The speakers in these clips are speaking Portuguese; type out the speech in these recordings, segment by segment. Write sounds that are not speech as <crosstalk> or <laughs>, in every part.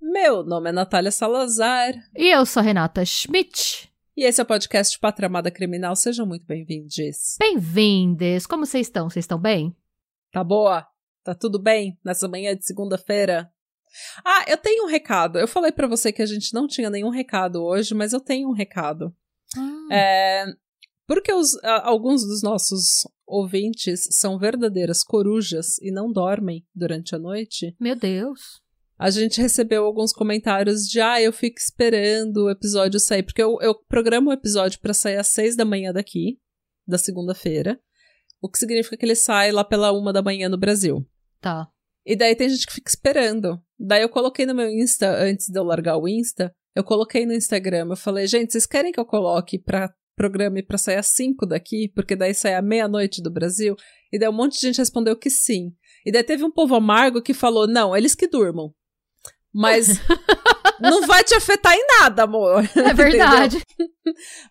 Meu nome é Natália Salazar. E eu sou Renata Schmidt. E esse é o podcast Pátria Amada Criminal. Sejam muito bem-vindos. Bem-vindes! Como vocês estão? Vocês estão bem? Tá boa? Tá tudo bem nessa manhã de segunda-feira? Ah, eu tenho um recado. Eu falei para você que a gente não tinha nenhum recado hoje, mas eu tenho um recado. Ah. É, porque os, alguns dos nossos ouvintes são verdadeiras corujas e não dormem durante a noite, Meu Deus. a gente recebeu alguns comentários de ah, eu fico esperando o episódio sair, porque eu, eu programo o episódio pra sair às seis da manhã daqui, da segunda-feira, o que significa que ele sai lá pela uma da manhã no Brasil. Tá. E daí tem gente que fica esperando. Daí eu coloquei no meu Insta, antes de eu largar o Insta, eu coloquei no Instagram, eu falei, gente, vocês querem que eu coloque pra programa pra sair às 5 daqui? Porque daí sai à meia-noite do Brasil? E daí um monte de gente respondeu que sim. E daí teve um povo amargo que falou, não, eles que durmam. Mas <laughs> não vai te afetar em nada, amor. É <laughs> verdade.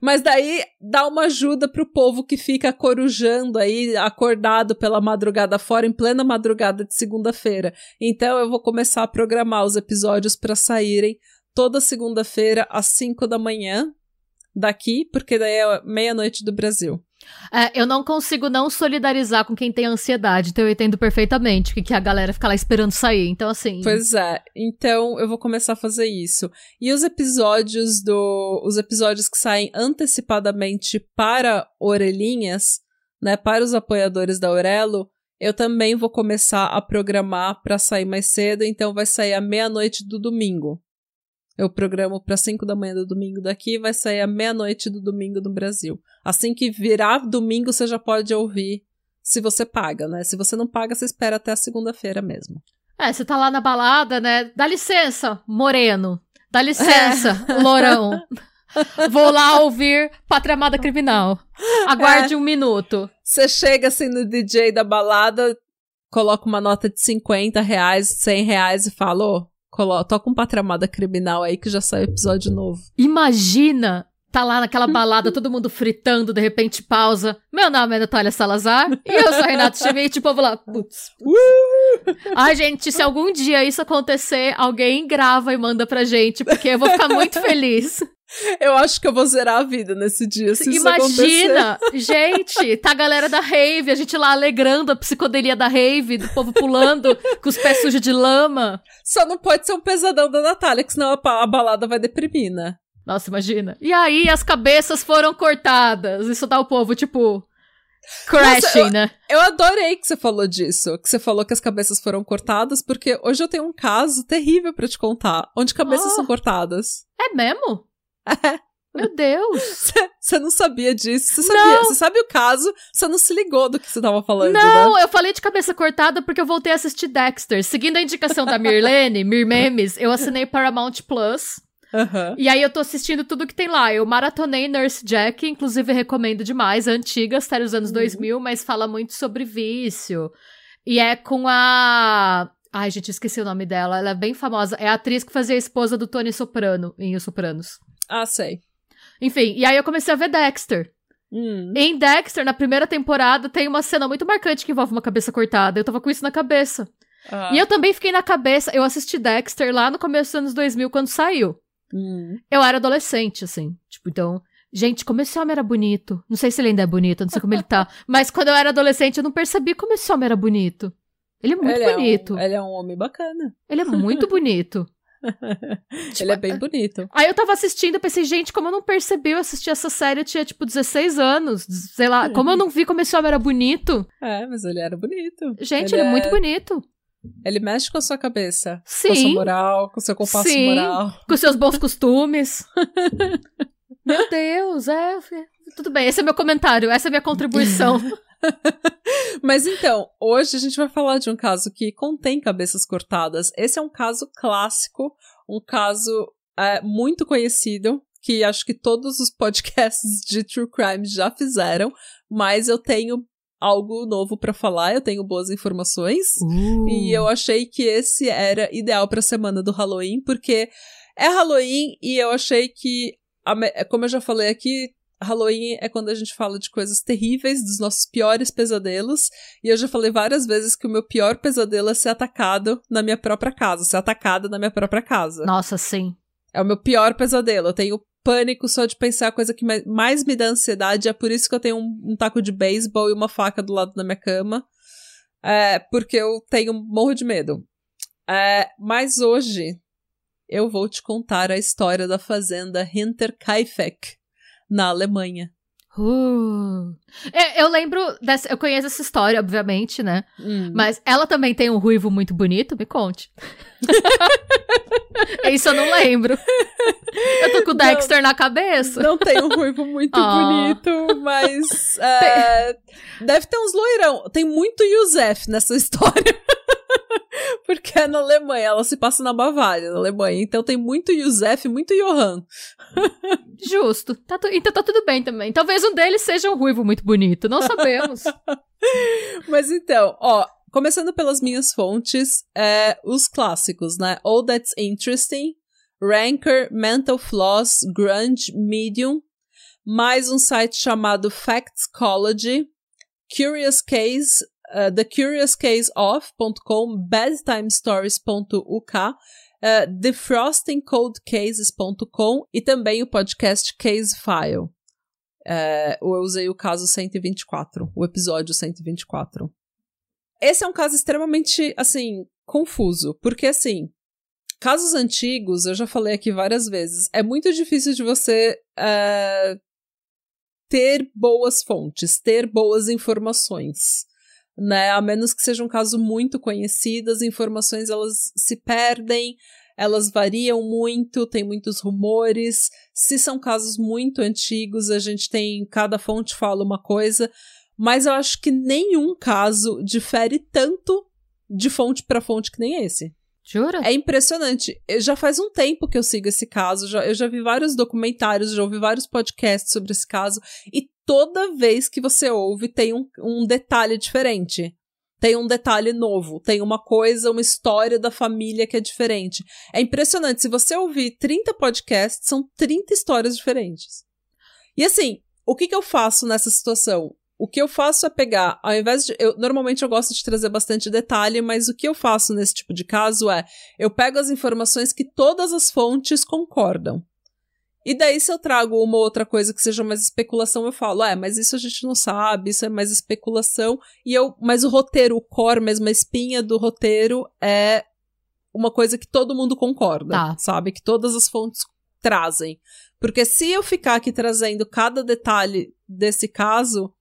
Mas daí dá uma ajuda pro povo que fica corujando aí, acordado pela madrugada fora, em plena madrugada de segunda-feira. Então eu vou começar a programar os episódios para saírem toda segunda-feira às 5 da manhã daqui, porque daí é meia-noite do Brasil. É, eu não consigo não solidarizar com quem tem ansiedade, então eu entendo perfeitamente que, que a galera fica lá esperando sair. Então, assim. Pois é, então eu vou começar a fazer isso. E os episódios do. Os episódios que saem antecipadamente para orelhinhas, né? Para os apoiadores da Aurelo, eu também vou começar a programar para sair mais cedo, então vai sair à meia-noite do domingo. Eu programo para 5 da manhã do domingo daqui, vai sair à meia-noite do domingo no Brasil. Assim que virar domingo, você já pode ouvir se você paga, né? Se você não paga, você espera até a segunda-feira mesmo. É, você tá lá na balada, né? Dá licença, moreno. Dá licença, <laughs> lourão. Vou lá ouvir Pátria Amada Criminal. Aguarde um minuto. Você chega assim no DJ da balada, coloca uma nota de 50 reais, 100 reais e fala, ô, colo- toca um Pátria Amada Criminal aí que já sai episódio novo. Imagina tá lá naquela balada, todo mundo fritando, de repente pausa. Meu nome é Natália Salazar e eu sou Renato Schmidt, o povo lá, putz. Ai, gente, se algum dia isso acontecer, alguém grava e manda pra gente, porque eu vou ficar muito feliz. Eu acho que eu vou zerar a vida nesse dia, se. Imagina, gente, tá a galera da rave, a gente lá alegrando a psicodelia da rave, do povo pulando com os pés sujos de lama. Só não pode ser um pesadão da Natália, que senão a, a balada vai deprimir, né? Nossa, imagina. E aí as cabeças foram cortadas. Isso dá o povo, tipo, crashing, Nossa, né? Eu adorei que você falou disso, que você falou que as cabeças foram cortadas, porque hoje eu tenho um caso terrível pra te contar, onde cabeças Ah. são cortadas. É mesmo? Meu Deus. <laughs> Você não sabia disso. Você sabia. Você sabe o caso, você não se ligou do que você tava falando, né? Não, eu falei de cabeça cortada porque eu voltei a assistir Dexter. Seguindo a indicação da Mirlene, Mirmemes, eu assinei Paramount Plus. Aham. E aí eu tô assistindo tudo que tem lá. Eu maratonei Nurse Jack, inclusive recomendo demais. É antiga, série dos anos Uhum. 2000, mas fala muito sobre vício. E é com a... Ai, gente, esqueci o nome dela. Ela é bem famosa. É a atriz que fazia a esposa do Tony Soprano em Os Sopranos. Ah, sei. Enfim, e aí eu comecei a ver Dexter. Hum. Em Dexter, na primeira temporada, tem uma cena muito marcante que envolve uma cabeça cortada. Eu tava com isso na cabeça. Ah. E eu também fiquei na cabeça. Eu assisti Dexter lá no começo dos anos 2000, quando saiu. Hum. Eu era adolescente, assim. Tipo, então. Gente, como esse homem era bonito. Não sei se ele ainda é bonito, não sei como ele tá. <laughs> Mas quando eu era adolescente, eu não percebi como esse homem era bonito. Ele é muito ele bonito. É um, ele é um homem bacana. Ele é muito bonito. <laughs> ele é bem bonito. Aí eu tava assistindo, eu pensei, gente, como eu não percebi, eu assisti essa série, eu tinha, tipo, 16 anos. Sei lá, como eu não vi como esse homem era bonito. É, mas ele era bonito. Gente, ele, é muito bonito. Ele mexe com a sua cabeça. Sim. Com a sua moral, com o seu compasso Sim. moral. Com seus bons costumes. <laughs> Meu Deus, é. Tudo bem, esse é meu comentário, essa é minha contribuição. <laughs> Mas então, hoje a gente vai falar de um caso que contém cabeças cortadas. Esse é um caso clássico, um caso é, muito conhecido, que acho que todos os podcasts de True Crime já fizeram, mas eu tenho algo novo para falar, eu tenho boas informações. Uh. E eu achei que esse era ideal pra semana do Halloween, porque é Halloween e eu achei que, como eu já falei aqui, Halloween é quando a gente fala de coisas terríveis, dos nossos piores pesadelos. E eu já falei várias vezes que o meu pior pesadelo é ser atacado na minha própria casa, ser atacada na minha própria casa. Nossa, sim. É o meu pior pesadelo. Eu tenho pânico só de pensar a coisa que mais me dá ansiedade. É por isso que eu tenho um, um taco de beisebol e uma faca do lado da minha cama. É, porque eu tenho morro de medo. É, mas hoje eu vou te contar a história da fazenda Hinterkaifeck na Alemanha. Uh. É, eu lembro dessa. Eu conheço essa história, obviamente, né? Hum. Mas ela também tem um ruivo muito bonito, me conte. <laughs> Isso eu não lembro. Eu tô com o Dexter não, na cabeça. Não tem um ruivo muito oh. <laughs> bonito, mas. <laughs> É, deve ter uns loirão. Tem muito Yusef nessa história. <laughs> Porque é na Alemanha, ela se passa na Bavária, na Alemanha. Então tem muito Yusef, muito Johan. <laughs> Justo. Tá então tá tudo bem também. Talvez um deles seja um ruivo muito bonito, não sabemos. <laughs> Mas então, ó, começando pelas minhas fontes, é, os clássicos, né? All That's Interesting, Ranker, Mental Floss, Grunge, Medium, mais um site chamado Factscology, Curious Case, uh, thecuriouscaseof.com, bedtimestories.uk, uh, defrostingcodecases.com e também o podcast Casefile. Uh, eu usei o caso 124, o episódio 124. Esse é um caso extremamente, assim, confuso, porque, assim, casos antigos, eu já falei aqui várias vezes, é muito difícil de você uh, ter boas fontes, ter boas informações né? A menos que seja um caso muito conhecido, as informações elas se perdem, elas variam muito, tem muitos rumores. Se são casos muito antigos, a gente tem cada fonte fala uma coisa, mas eu acho que nenhum caso difere tanto de fonte para fonte que nem esse. Jura? É impressionante. Eu, já faz um tempo que eu sigo esse caso. Já, eu já vi vários documentários, já ouvi vários podcasts sobre esse caso. E toda vez que você ouve, tem um, um detalhe diferente. Tem um detalhe novo, tem uma coisa, uma história da família que é diferente. É impressionante. Se você ouvir 30 podcasts, são 30 histórias diferentes. E assim, o que, que eu faço nessa situação? O que eu faço é pegar, ao invés de. Eu, normalmente eu gosto de trazer bastante detalhe, mas o que eu faço nesse tipo de caso é: eu pego as informações que todas as fontes concordam. E daí, se eu trago uma outra coisa que seja mais especulação, eu falo, é, mas isso a gente não sabe, isso é mais especulação. E eu, mas o roteiro, o core mesmo, a espinha do roteiro é uma coisa que todo mundo concorda, tá. sabe? Que todas as fontes trazem. Porque se eu ficar aqui trazendo cada detalhe desse caso,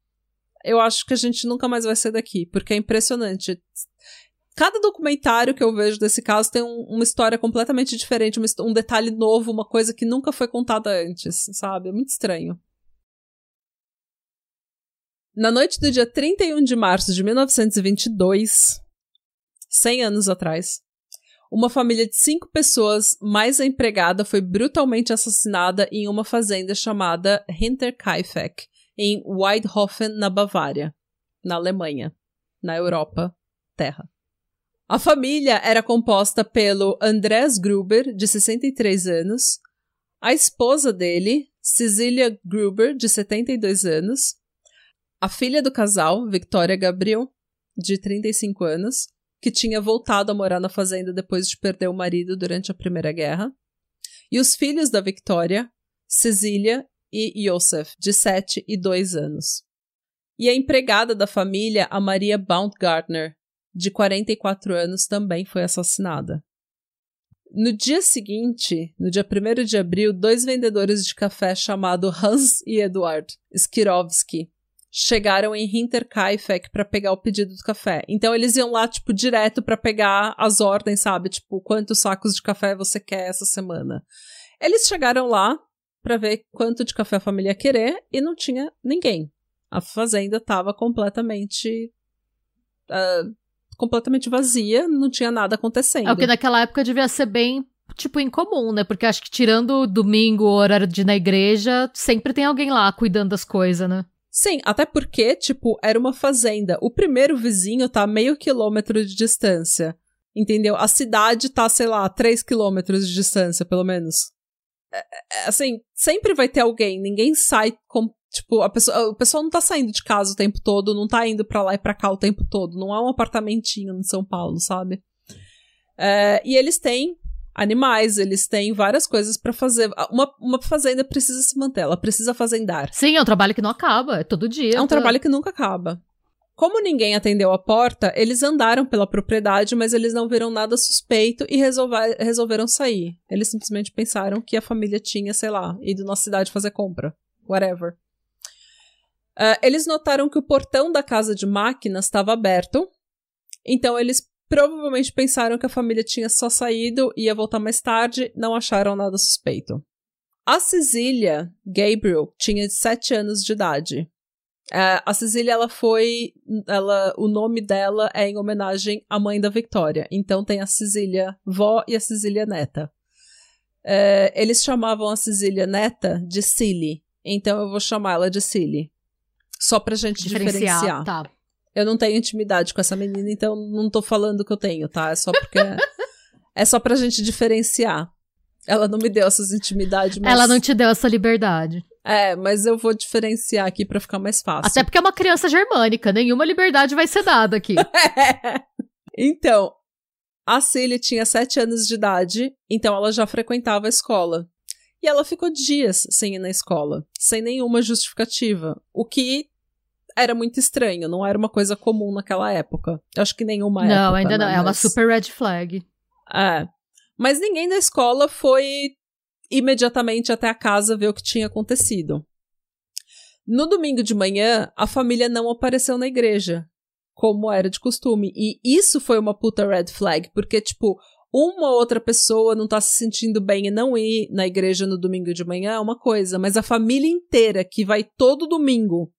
eu acho que a gente nunca mais vai sair daqui, porque é impressionante. Cada documentário que eu vejo desse caso tem um, uma história completamente diferente, um, um detalhe novo, uma coisa que nunca foi contada antes, sabe? É muito estranho. Na noite do dia 31 de março de 1922, 100 anos atrás, uma família de cinco pessoas, mais a empregada, foi brutalmente assassinada em uma fazenda chamada Hinterkaifeck, em Weidhofen, na Bavária, na Alemanha, na Europa, terra. A família era composta pelo Andreas Gruber, de 63 anos, a esposa dele, Cecilia Gruber, de 72 anos, a filha do casal, Victoria Gabriel, de 35 anos, que tinha voltado a morar na fazenda depois de perder o marido durante a Primeira Guerra, e os filhos da Victoria, Cecília e Joseph, de 7 e 2 anos. E a empregada da família, a Maria Baumgartner, de 44 anos, também foi assassinada. No dia seguinte, no dia 1 de abril, dois vendedores de café chamados Hans e Eduard Skirovsky chegaram em Hinterkaifeck para pegar o pedido do café. Então eles iam lá, tipo, direto para pegar as ordens, sabe? Tipo, quantos sacos de café você quer essa semana. Eles chegaram lá, para ver quanto de café a família ia querer e não tinha ninguém. A fazenda estava completamente uh, completamente vazia, não tinha nada acontecendo. É o que naquela época devia ser bem tipo incomum, né? Porque acho que tirando domingo, o horário de ir na igreja, sempre tem alguém lá cuidando das coisas, né? Sim, até porque, tipo, era uma fazenda. O primeiro vizinho tá a meio quilômetro de distância. Entendeu? A cidade tá, sei lá, três quilômetros de distância, pelo menos. É, é, assim, sempre vai ter alguém. Ninguém sai com. Tipo, a pessoa, o pessoal não tá saindo de casa o tempo todo, não tá indo pra lá e pra cá o tempo todo. Não é um apartamentinho em São Paulo, sabe? É, e eles têm animais, eles têm várias coisas para fazer. Uma, uma fazenda precisa se manter, ela precisa fazendar. Sim, é um trabalho que não acaba, é todo dia. É um trabalho que nunca acaba. Como ninguém atendeu a porta, eles andaram pela propriedade, mas eles não viram nada suspeito e resolver, resolveram sair. Eles simplesmente pensaram que a família tinha, sei lá, ido na cidade fazer compra. Whatever. Uh, eles notaram que o portão da casa de máquinas estava aberto, então eles Provavelmente pensaram que a família tinha só saído e ia voltar mais tarde, não acharam nada suspeito. A Cecília Gabriel tinha 7 anos de idade. É, a Cecília, ela foi. Ela, o nome dela é em homenagem à mãe da Victoria. Então tem a Cecília vó e a Cecília neta. É, eles chamavam a Cecília neta de Cilly. Então eu vou chamar ela de Cilly. Só pra gente diferenciar. diferenciar. Tá. Eu não tenho intimidade com essa menina, então não tô falando que eu tenho, tá? É só porque. <laughs> é só pra gente diferenciar. Ela não me deu essas intimidades, mas... Ela não te deu essa liberdade. É, mas eu vou diferenciar aqui para ficar mais fácil. Até porque é uma criança germânica, nenhuma liberdade vai ser dada aqui. <laughs> então, a Cilly tinha sete anos de idade, então ela já frequentava a escola. E ela ficou dias sem ir na escola, sem nenhuma justificativa. O que era muito estranho, não era uma coisa comum naquela época. Acho que nenhuma não, época. Não, ainda não. Né? É uma super red flag. É. Mas ninguém da escola foi imediatamente até a casa ver o que tinha acontecido. No domingo de manhã, a família não apareceu na igreja, como era de costume. E isso foi uma puta red flag, porque, tipo, uma outra pessoa não tá se sentindo bem e não ir na igreja no domingo de manhã é uma coisa, mas a família inteira que vai todo domingo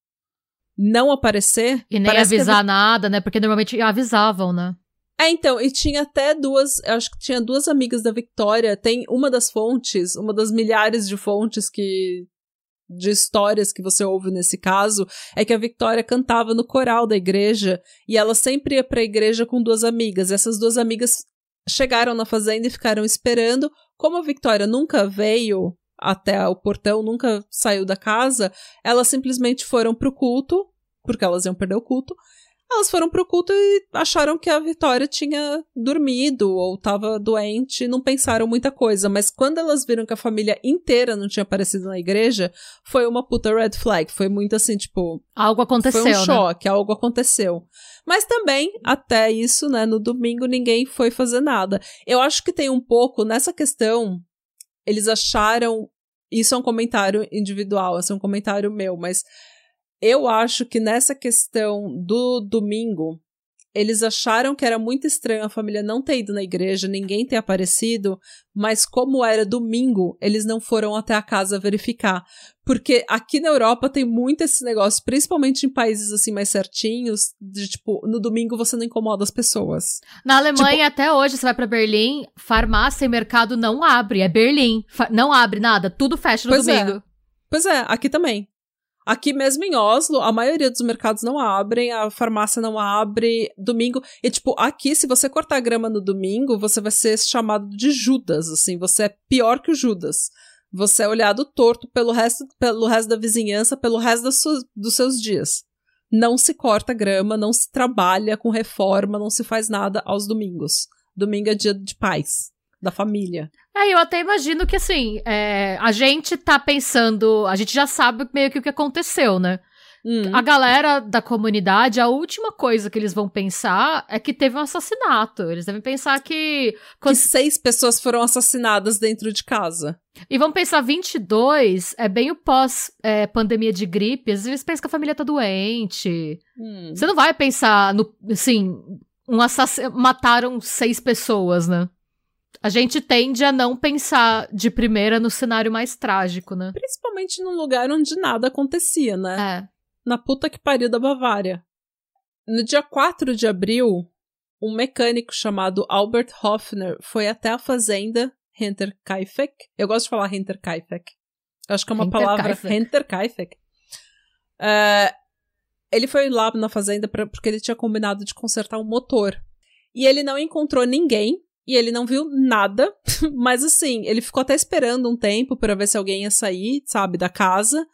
não aparecer. E nem avisar que... nada, né? Porque normalmente avisavam, né? É, então, e tinha até duas, acho que tinha duas amigas da Victoria, tem uma das fontes, uma das milhares de fontes que de histórias que você ouve nesse caso, é que a Victoria cantava no coral da igreja e ela sempre ia para a igreja com duas amigas. Essas duas amigas chegaram na fazenda e ficaram esperando. Como a Victoria nunca veio até o portão, nunca saiu da casa, elas simplesmente foram pro culto, porque elas iam perder o culto. Elas foram pro culto e acharam que a Vitória tinha dormido ou estava doente, não pensaram muita coisa. Mas quando elas viram que a família inteira não tinha aparecido na igreja, foi uma puta red flag. Foi muito assim, tipo. Algo aconteceu. Foi um né? choque, algo aconteceu. Mas também, até isso, né, no domingo ninguém foi fazer nada. Eu acho que tem um pouco nessa questão eles acharam. Isso é um comentário individual, esse é um comentário meu, mas eu acho que nessa questão do domingo, eles acharam que era muito estranho a família não ter ido na igreja, ninguém ter aparecido, mas como era domingo, eles não foram até a casa verificar. Porque aqui na Europa tem muito esse negócio, principalmente em países assim mais certinhos, de tipo, no domingo você não incomoda as pessoas. Na Alemanha, tipo, até hoje, você vai para Berlim, farmácia e mercado não abre, é Berlim. Não abre nada, tudo fecha no pois é. domingo. É. Pois é, aqui também. Aqui mesmo em Oslo, a maioria dos mercados não abrem, a farmácia não abre domingo. E, tipo, aqui, se você cortar grama no domingo, você vai ser chamado de Judas, assim, você é pior que o Judas. Você é olhado torto pelo resto, pelo resto da vizinhança, pelo resto dos seus dias. Não se corta grama, não se trabalha com reforma, não se faz nada aos domingos. Domingo é dia de paz da família. É, eu até imagino que assim, é, a gente tá pensando, a gente já sabe meio que o que aconteceu, né? Hum. A galera da comunidade, a última coisa que eles vão pensar é que teve um assassinato. Eles devem pensar que. Quando... Que seis pessoas foram assassinadas dentro de casa. E vão pensar 22 é bem o pós-pandemia é, de gripe. Às vezes pensa que a família tá doente. Hum. Você não vai pensar no. Assim, um assass... mataram seis pessoas, né? A gente tende a não pensar de primeira no cenário mais trágico, né? Principalmente num lugar onde nada acontecia, né? É. Na puta que pariu da Bavária. No dia 4 de abril, um mecânico chamado Albert Hoffner foi até a fazenda Hinterkaifeck. Eu gosto de falar Hinterkaifeck. Eu acho que é uma palavra Hinterkaifeck. É, ele foi lá na fazenda pra, porque ele tinha combinado de consertar um motor. E ele não encontrou ninguém e ele não viu nada, <laughs> mas assim, ele ficou até esperando um tempo para ver se alguém ia sair, sabe, da casa,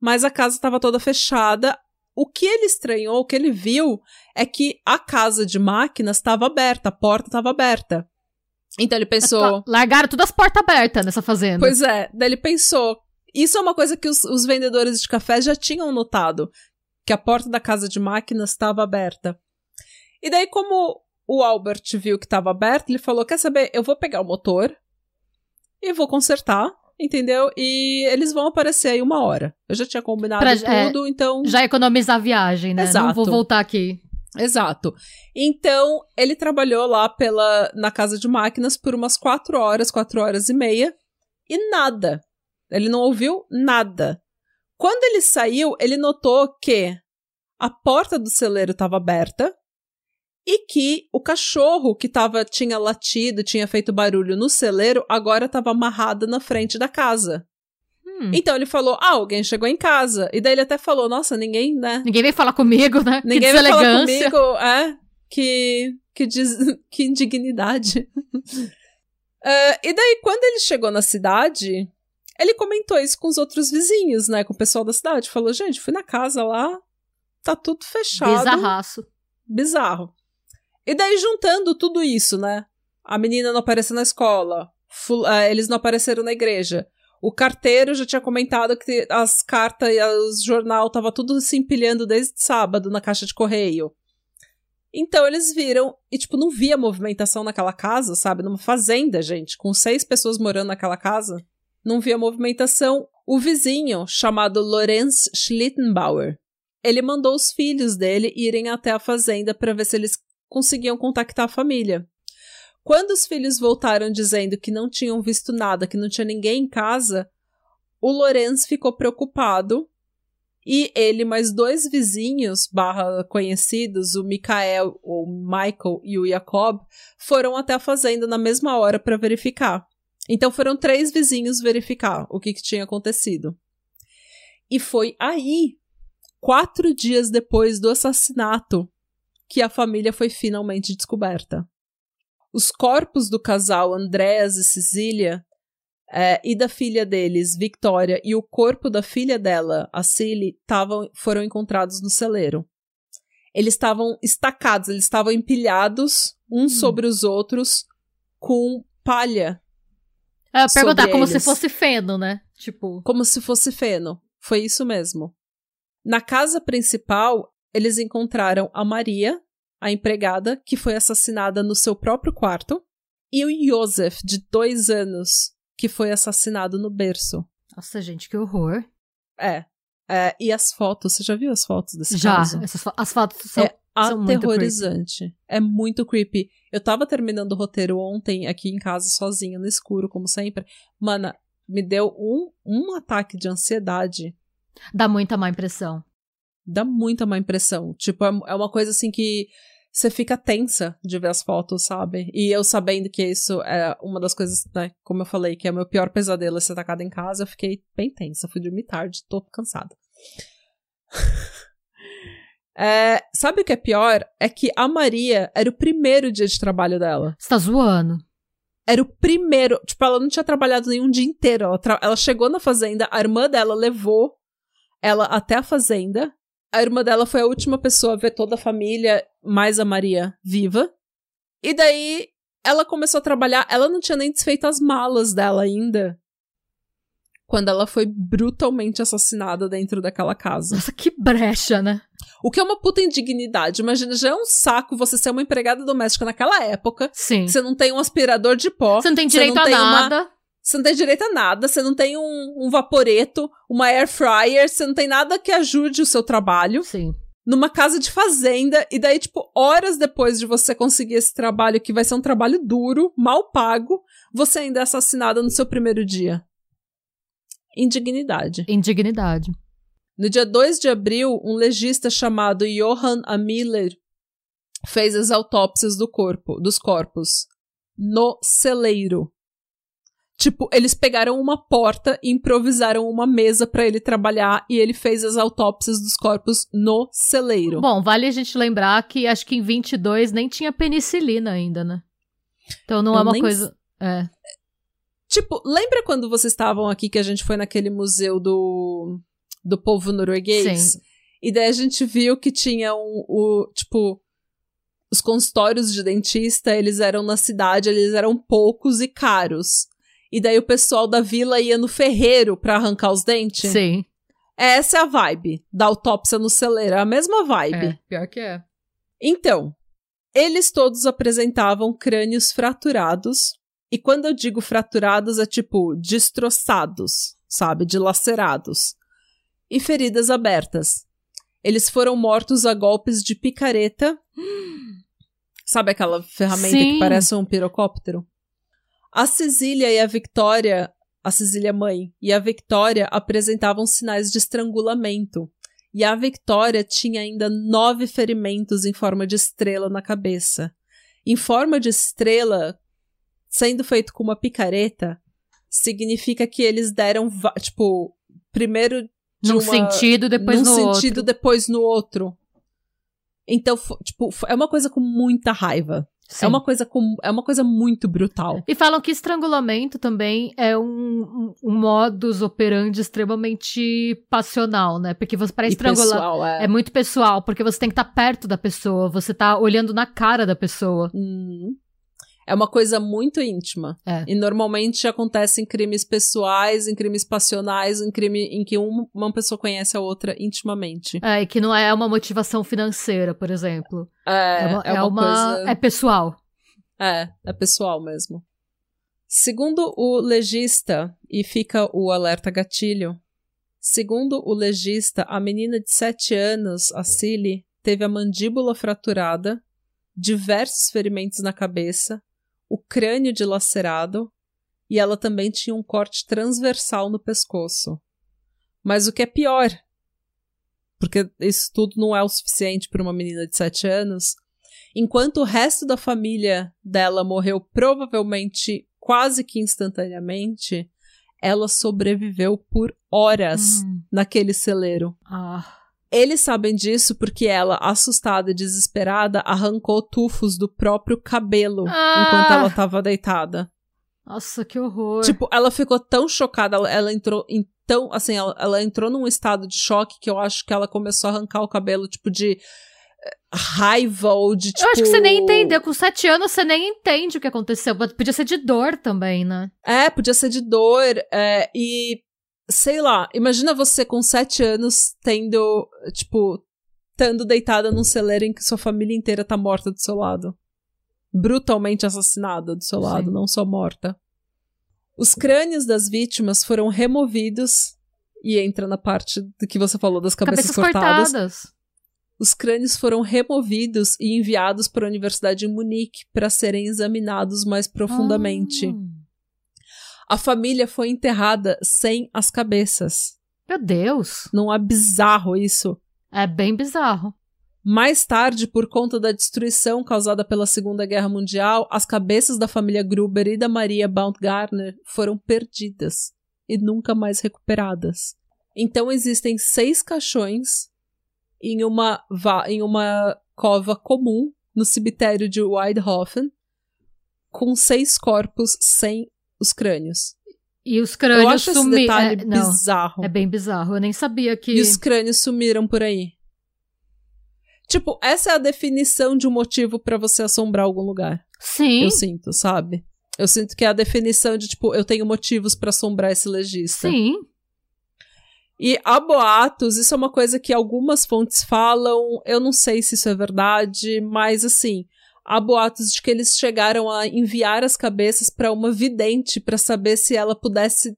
mas a casa estava toda fechada. O que ele estranhou, o que ele viu, é que a casa de máquinas estava aberta, a porta estava aberta. Então ele pensou. Largaram todas as portas abertas nessa fazenda. Pois é, daí ele pensou. Isso é uma coisa que os, os vendedores de café já tinham notado, que a porta da casa de máquinas estava aberta. E daí, como o Albert viu que estava aberto, ele falou: Quer saber? Eu vou pegar o motor e vou consertar, entendeu? E eles vão aparecer aí uma hora. Eu já tinha combinado pra, tudo, é, então. Já economizar a viagem, né? Exato. Não vou voltar aqui. Exato. Então, ele trabalhou lá pela na casa de máquinas por umas quatro horas, quatro horas e meia, e nada. Ele não ouviu nada. Quando ele saiu, ele notou que a porta do celeiro estava aberta e que o cachorro que tava, tinha latido, tinha feito barulho no celeiro, agora estava amarrado na frente da casa. Hum. Então ele falou: Ah, alguém chegou em casa. E daí ele até falou: Nossa, ninguém, né? Ninguém veio falar comigo, né? Ninguém veio falar comigo. É, que, que, diz, <laughs> que indignidade. uh, <laughs> e daí, quando ele chegou na cidade, ele comentou isso com os outros vizinhos, né? Com o pessoal da cidade. Falou: Gente, fui na casa lá, tá tudo fechado. Bizarraço. Bizarro. E daí, juntando tudo isso, né? A menina não apareceu na escola, uh, eles não apareceram na igreja. O carteiro já tinha comentado que as cartas e os jornal tava tudo se empilhando desde sábado na caixa de correio. Então eles viram e, tipo, não via movimentação naquela casa, sabe? Numa fazenda, gente, com seis pessoas morando naquela casa. Não via movimentação. O vizinho, chamado Lorenz Schlittenbauer, ele mandou os filhos dele irem até a fazenda para ver se eles conseguiam contactar a família. Quando os filhos voltaram dizendo que não tinham visto nada, que não tinha ninguém em casa, o Lorenz ficou preocupado e ele mais dois vizinhos barra conhecidos, o Mikael, o Michael e o Jacob, foram até a fazenda na mesma hora para verificar. Então foram três vizinhos verificar o que, que tinha acontecido. E foi aí, quatro dias depois do assassinato, que a família foi finalmente descoberta. Os corpos do casal Andréas e Cecília é, e da filha deles, Victoria, e o corpo da filha dela, a Cilly, tavam, foram encontrados no celeiro. Eles estavam estacados, eles estavam empilhados uns hum. sobre os outros com palha. É, perguntar como eles. se fosse feno, né? Tipo. Como se fosse feno. Foi isso mesmo. Na casa principal, eles encontraram a Maria, a empregada, que foi assassinada no seu próprio quarto, e o Joseph, de dois anos, que foi assassinado no berço. Nossa, gente, que horror. É. é e as fotos, você já viu as fotos desse já, caso? Já, as fotos são, é são aterrorizante. Muito é muito creepy. Eu tava terminando o roteiro ontem aqui em casa sozinha, no escuro, como sempre. Mana, me deu um, um ataque de ansiedade. Dá muita má impressão dá muita má impressão. Tipo, é, é uma coisa assim que você fica tensa de ver as fotos, sabe? E eu sabendo que isso é uma das coisas, né, como eu falei, que é o meu pior pesadelo é ser atacada em casa, eu fiquei bem tensa. Fui dormir tarde, tô cansada. <laughs> é, sabe o que é pior? É que a Maria era o primeiro dia de trabalho dela. Você tá zoando? Era o primeiro. Tipo, ela não tinha trabalhado nenhum dia inteiro. Ela, ela chegou na fazenda, a irmã dela levou ela até a fazenda a irmã dela foi a última pessoa a ver toda a família, mais a Maria, viva. E daí ela começou a trabalhar. Ela não tinha nem desfeito as malas dela ainda. Quando ela foi brutalmente assassinada dentro daquela casa. Nossa, que brecha, né? O que é uma puta indignidade. Imagina, já é um saco você ser uma empregada doméstica naquela época. Sim. Você não tem um aspirador de pó. Você não tem direito não a tem nada. Uma... Você não tem direito a nada, você não tem um, um vaporeto, uma air fryer, você não tem nada que ajude o seu trabalho. Sim. Numa casa de fazenda, e daí, tipo, horas depois de você conseguir esse trabalho, que vai ser um trabalho duro, mal pago, você ainda é assassinada no seu primeiro dia. Indignidade. Indignidade. No dia 2 de abril, um legista chamado Johann A. Miller fez as autópsias do corpo, dos corpos no celeiro Tipo, eles pegaram uma porta e improvisaram uma mesa para ele trabalhar e ele fez as autópsias dos corpos no celeiro. Bom, vale a gente lembrar que acho que em 22 nem tinha penicilina ainda, né? Então não Eu é uma nem coisa. É. Tipo, lembra quando vocês estavam aqui que a gente foi naquele museu do, do povo norueguês? Sim. E daí a gente viu que tinha um, o, tipo, os consultórios de dentista, eles eram na cidade, eles eram poucos e caros. E daí o pessoal da vila ia no ferreiro pra arrancar os dentes. Sim. Essa é a vibe da autópsia no celeiro, é a mesma vibe. É, pior que é. Então, eles todos apresentavam crânios fraturados. E quando eu digo fraturados, é tipo destroçados, sabe? Dilacerados. E feridas abertas. Eles foram mortos a golpes de picareta. <gasps> Sabe aquela ferramenta Sim. que parece um pirocóptero? A Cecília e a Victoria, a Cecília mãe e a Victoria apresentavam sinais de estrangulamento. E a Victoria tinha ainda nove ferimentos em forma de estrela na cabeça. Em forma de estrela, sendo feito com uma picareta, significa que eles deram, tipo, primeiro de Num uma, sentido, depois num no sentido, outro. depois no outro. Então, tipo, é uma coisa com muita raiva. Sim. É uma coisa com, é uma coisa muito brutal. E falam que estrangulamento também é um, um, um modus operandi extremamente passional, né? Porque você para estrangular pessoal, é. é muito pessoal, porque você tem que estar perto da pessoa, você tá olhando na cara da pessoa. Hum. É uma coisa muito íntima. É. E normalmente acontece em crimes pessoais, em crimes passionais, em crime em que um- uma pessoa conhece a outra intimamente. É, e que não é uma motivação financeira, por exemplo. É, É, uma, é é uma uma- coisa- é pessoal. É, é pessoal mesmo. Segundo o legista, e fica o alerta gatilho, segundo o legista, a menina de 7 anos, a Cilly, teve a mandíbula fraturada, diversos ferimentos na cabeça, o crânio dilacerado e ela também tinha um corte transversal no pescoço. Mas o que é pior, porque isso tudo não é o suficiente para uma menina de 7 anos, enquanto o resto da família dela morreu provavelmente quase que instantaneamente, ela sobreviveu por horas Hum. naquele celeiro. Ah. Eles sabem disso porque ela, assustada e desesperada, arrancou tufos do próprio cabelo Ah! enquanto ela estava deitada. Nossa, que horror. Tipo, ela ficou tão chocada, ela, ela entrou em tão, assim, ela, ela entrou num estado de choque que eu acho que ela começou a arrancar o cabelo, tipo, de eh, raiva ou de, tipo... Eu acho que você nem entendeu. Com sete anos, você nem entende o que aconteceu. Podia ser de dor também, né? É, podia ser de dor, é, e... Sei lá, imagina você com sete anos tendo, tipo, estando deitada num celeiro em que sua família inteira tá morta do seu lado. Brutalmente assassinada do seu lado, Sim. não só morta. Os crânios das vítimas foram removidos, e entra na parte do que você falou das cabeças, Cabeças cortadas. cortadas. Os crânios foram removidos e enviados para a Universidade de Munique para serem examinados mais profundamente. Ah. A família foi enterrada sem as cabeças. Meu Deus. Não é bizarro isso? É bem bizarro. Mais tarde, por conta da destruição causada pela Segunda Guerra Mundial, as cabeças da família Gruber e da Maria Baumgartner foram perdidas e nunca mais recuperadas. Então existem seis caixões em uma, em uma cova comum no cemitério de Weidhofen, com seis corpos sem os crânios. E os Eu crânios acho esse sumiram. detalhe É, não, bizarro. é bem bizarro. Eu nem sabia que. E os crânios sumiram por aí. Tipo, essa é a definição de um motivo pra você assombrar algum lugar. Sim. Eu sinto, sabe? Eu sinto que é a definição de, tipo, eu tenho motivos pra assombrar esse legista. Sim. E há boatos, isso é uma coisa que algumas fontes falam, eu não sei se isso é verdade, mas assim, há boatos de que eles chegaram a enviar as cabeças pra uma vidente pra saber se ela pudesse.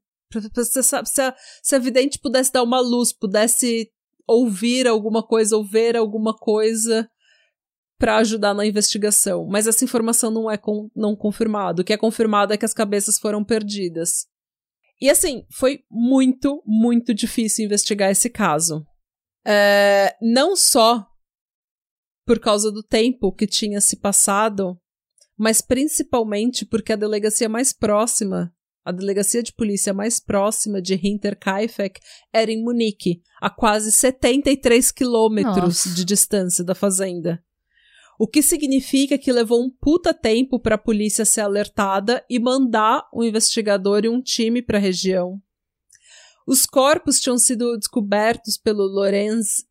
Se, a- se a, se a vidente pudesse dar uma luz, pudesse ouvir alguma coisa ou ver alguma coisa pra ajudar na investigação. Mas essa informação não é não confirmada. O que é confirmado é que as cabeças foram perdidas. E assim, foi muito, muito difícil investigar esse caso. É, não só por causa do tempo que tinha se passado, mas principalmente porque a delegacia mais próxima a delegacia de polícia mais próxima de Hinterkaifeck era em Munique, a quase 73 quilômetros de distância da fazenda. O que significa que levou um puta tempo para a polícia ser alertada e mandar um investigador e um time para a região. Os corpos tinham sido descobertos pelo Lorenz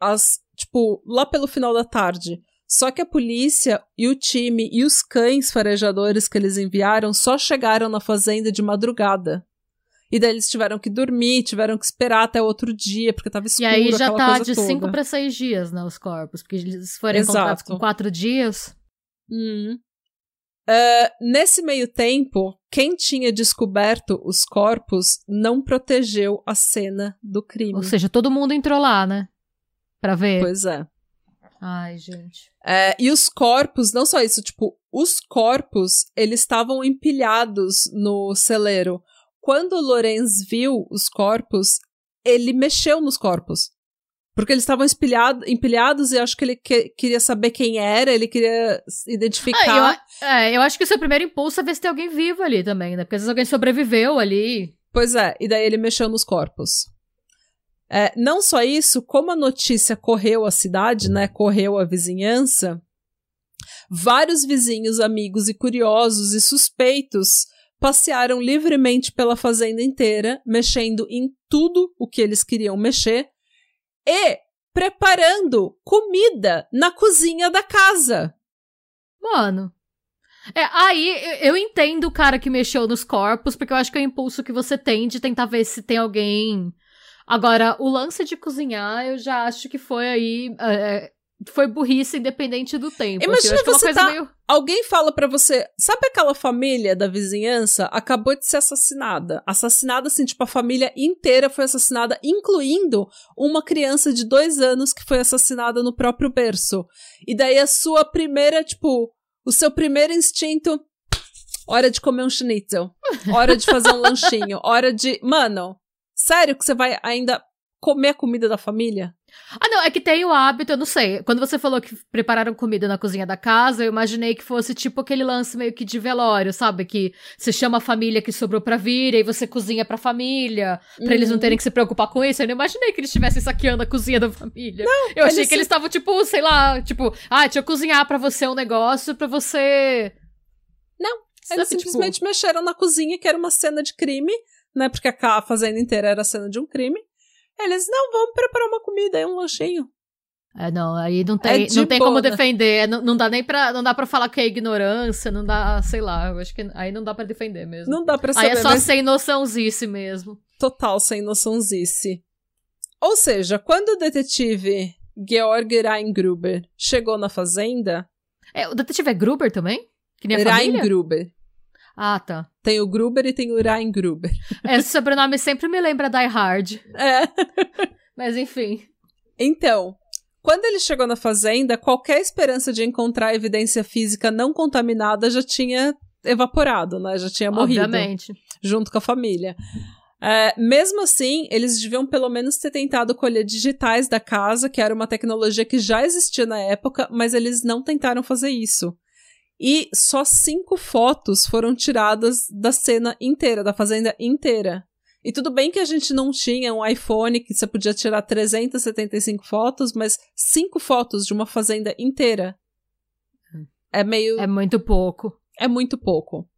as, tipo, lá pelo final da tarde. Só que a polícia e o time e os cães farejadores que eles enviaram só chegaram na fazenda de madrugada. E daí eles tiveram que dormir, tiveram que esperar até outro dia, porque tava escuro, E aí já tá de cinco para seis dias, né, os corpos. Porque eles foram encontrados com quatro dias. Hum. Uh, nesse meio tempo, quem tinha descoberto os corpos não protegeu a cena do crime. Ou seja, todo mundo entrou lá, né? Pra ver. Pois é. Ai, gente. É, e os corpos, não só isso, tipo, os corpos, eles estavam empilhados no celeiro. Quando o Lorenz viu os corpos, ele mexeu nos corpos. Porque eles estavam empilhados e acho que ele que, queria saber quem era, ele queria identificar. Ah, eu, é, eu acho que o seu primeiro impulso é ver se tem alguém vivo ali também, né? Porque às vezes alguém sobreviveu ali. Pois é, e daí ele mexeu nos corpos. É, não só isso, como a notícia correu a cidade, né? Correu a vizinhança, vários vizinhos, amigos e curiosos e suspeitos passearam livremente pela fazenda inteira, mexendo em tudo o que eles queriam mexer e preparando comida na cozinha da casa. Mano. É, aí eu entendo o cara que mexeu nos corpos, porque eu acho que é o impulso que você tem de tentar ver se tem alguém. Agora, o lance de cozinhar, eu já acho que foi aí. É, foi burrice independente do tempo. Assim, Imagina assim, você tá... Meio... Alguém fala para você, sabe aquela família da vizinhança acabou de ser assassinada? Assassinada assim, tipo, a família inteira foi assassinada, incluindo uma criança de dois anos que foi assassinada no próprio berço. E daí a sua primeira, tipo, o seu primeiro instinto, hora de comer um schnitzel, hora de fazer um <laughs> lanchinho, hora de... Mano, sério que você vai ainda comer a comida da família? Ah, não, é que tem o hábito, eu não sei. Quando você falou que prepararam comida na cozinha da casa, eu imaginei que fosse tipo aquele lance meio que de velório, sabe? Que você chama a família que sobrou pra vir, e aí você cozinha pra família, pra uhum. eles não uhum. terem que se preocupar com isso. Eu não imaginei que eles estivessem saqueando a cozinha da família. Não, eu achei que eles estavam, tipo, sei lá, tipo, ah, deixa eu cozinhar pra você um negócio pra você. Não, sabe, eles tipo simplesmente tipo... mexeram na cozinha, que era uma cena de crime, né? Porque a fazenda inteira era cena de um crime. Eles, não, vamos preparar uma comida, é um lanchinho. É, não, aí não tem, é não tem como defender, não, não dá nem pra, não dá pra falar que é ignorância, não dá, sei lá, eu acho que aí não dá pra defender mesmo. Não dá pra saber. Aí é só mas... sem noçãozice mesmo. Total sem noçãozice. Ou seja, quando o detetive Georg Reingruber chegou na fazenda... É, o detetive é Gruber também? Que nem a Reingruber. Ah, tá. Tem o Gruber e tem o Ryan Gruber. <laughs> Esse sobrenome sempre me lembra Die Hard. É. Mas enfim. Então, quando ele chegou na fazenda, qualquer esperança de encontrar evidência física não contaminada já tinha evaporado, né? Já tinha morrido. Obviamente. Junto com a família. É, mesmo assim, eles deviam pelo menos ter tentado colher digitais da casa, que era uma tecnologia que já existia na época, mas eles não tentaram fazer isso. E só cinco fotos foram tiradas da cena inteira, da fazenda inteira. E tudo bem que a gente não tinha um iPhone que você podia tirar 375 fotos, mas cinco fotos de uma fazenda inteira. É meio. É muito pouco. É muito pouco.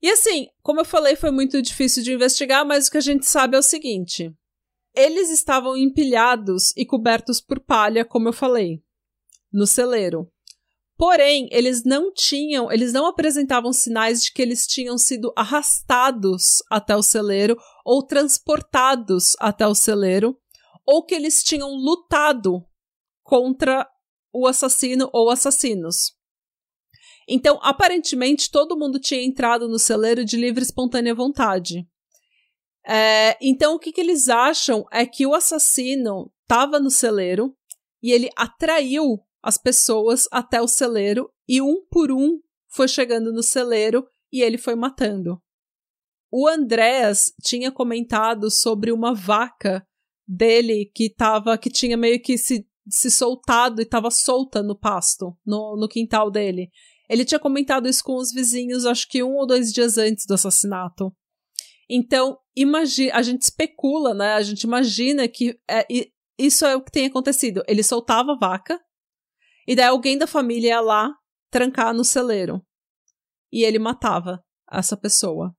E assim, como eu falei, foi muito difícil de investigar, mas o que a gente sabe é o seguinte: eles estavam empilhados e cobertos por palha, como eu falei, no celeiro. Porém, eles não tinham, eles não apresentavam sinais de que eles tinham sido arrastados até o celeiro ou transportados até o celeiro, ou que eles tinham lutado contra o assassino ou assassinos. Então, aparentemente, todo mundo tinha entrado no celeiro de livre e espontânea vontade. É, então, o que, que eles acham é que o assassino estava no celeiro e ele atraiu as pessoas até o celeiro e um por um foi chegando no celeiro e ele foi matando. O Andrés tinha comentado sobre uma vaca dele que tava, que tinha meio que se, se soltado e estava solta no pasto, no, no quintal dele. Ele tinha comentado isso com os vizinhos, acho que um ou dois dias antes do assassinato. Então, imagina, a gente especula, né? A gente imagina que é, isso é o que tem acontecido. Ele soltava a vaca, e daí alguém da família ia lá trancar no celeiro. E ele matava essa pessoa.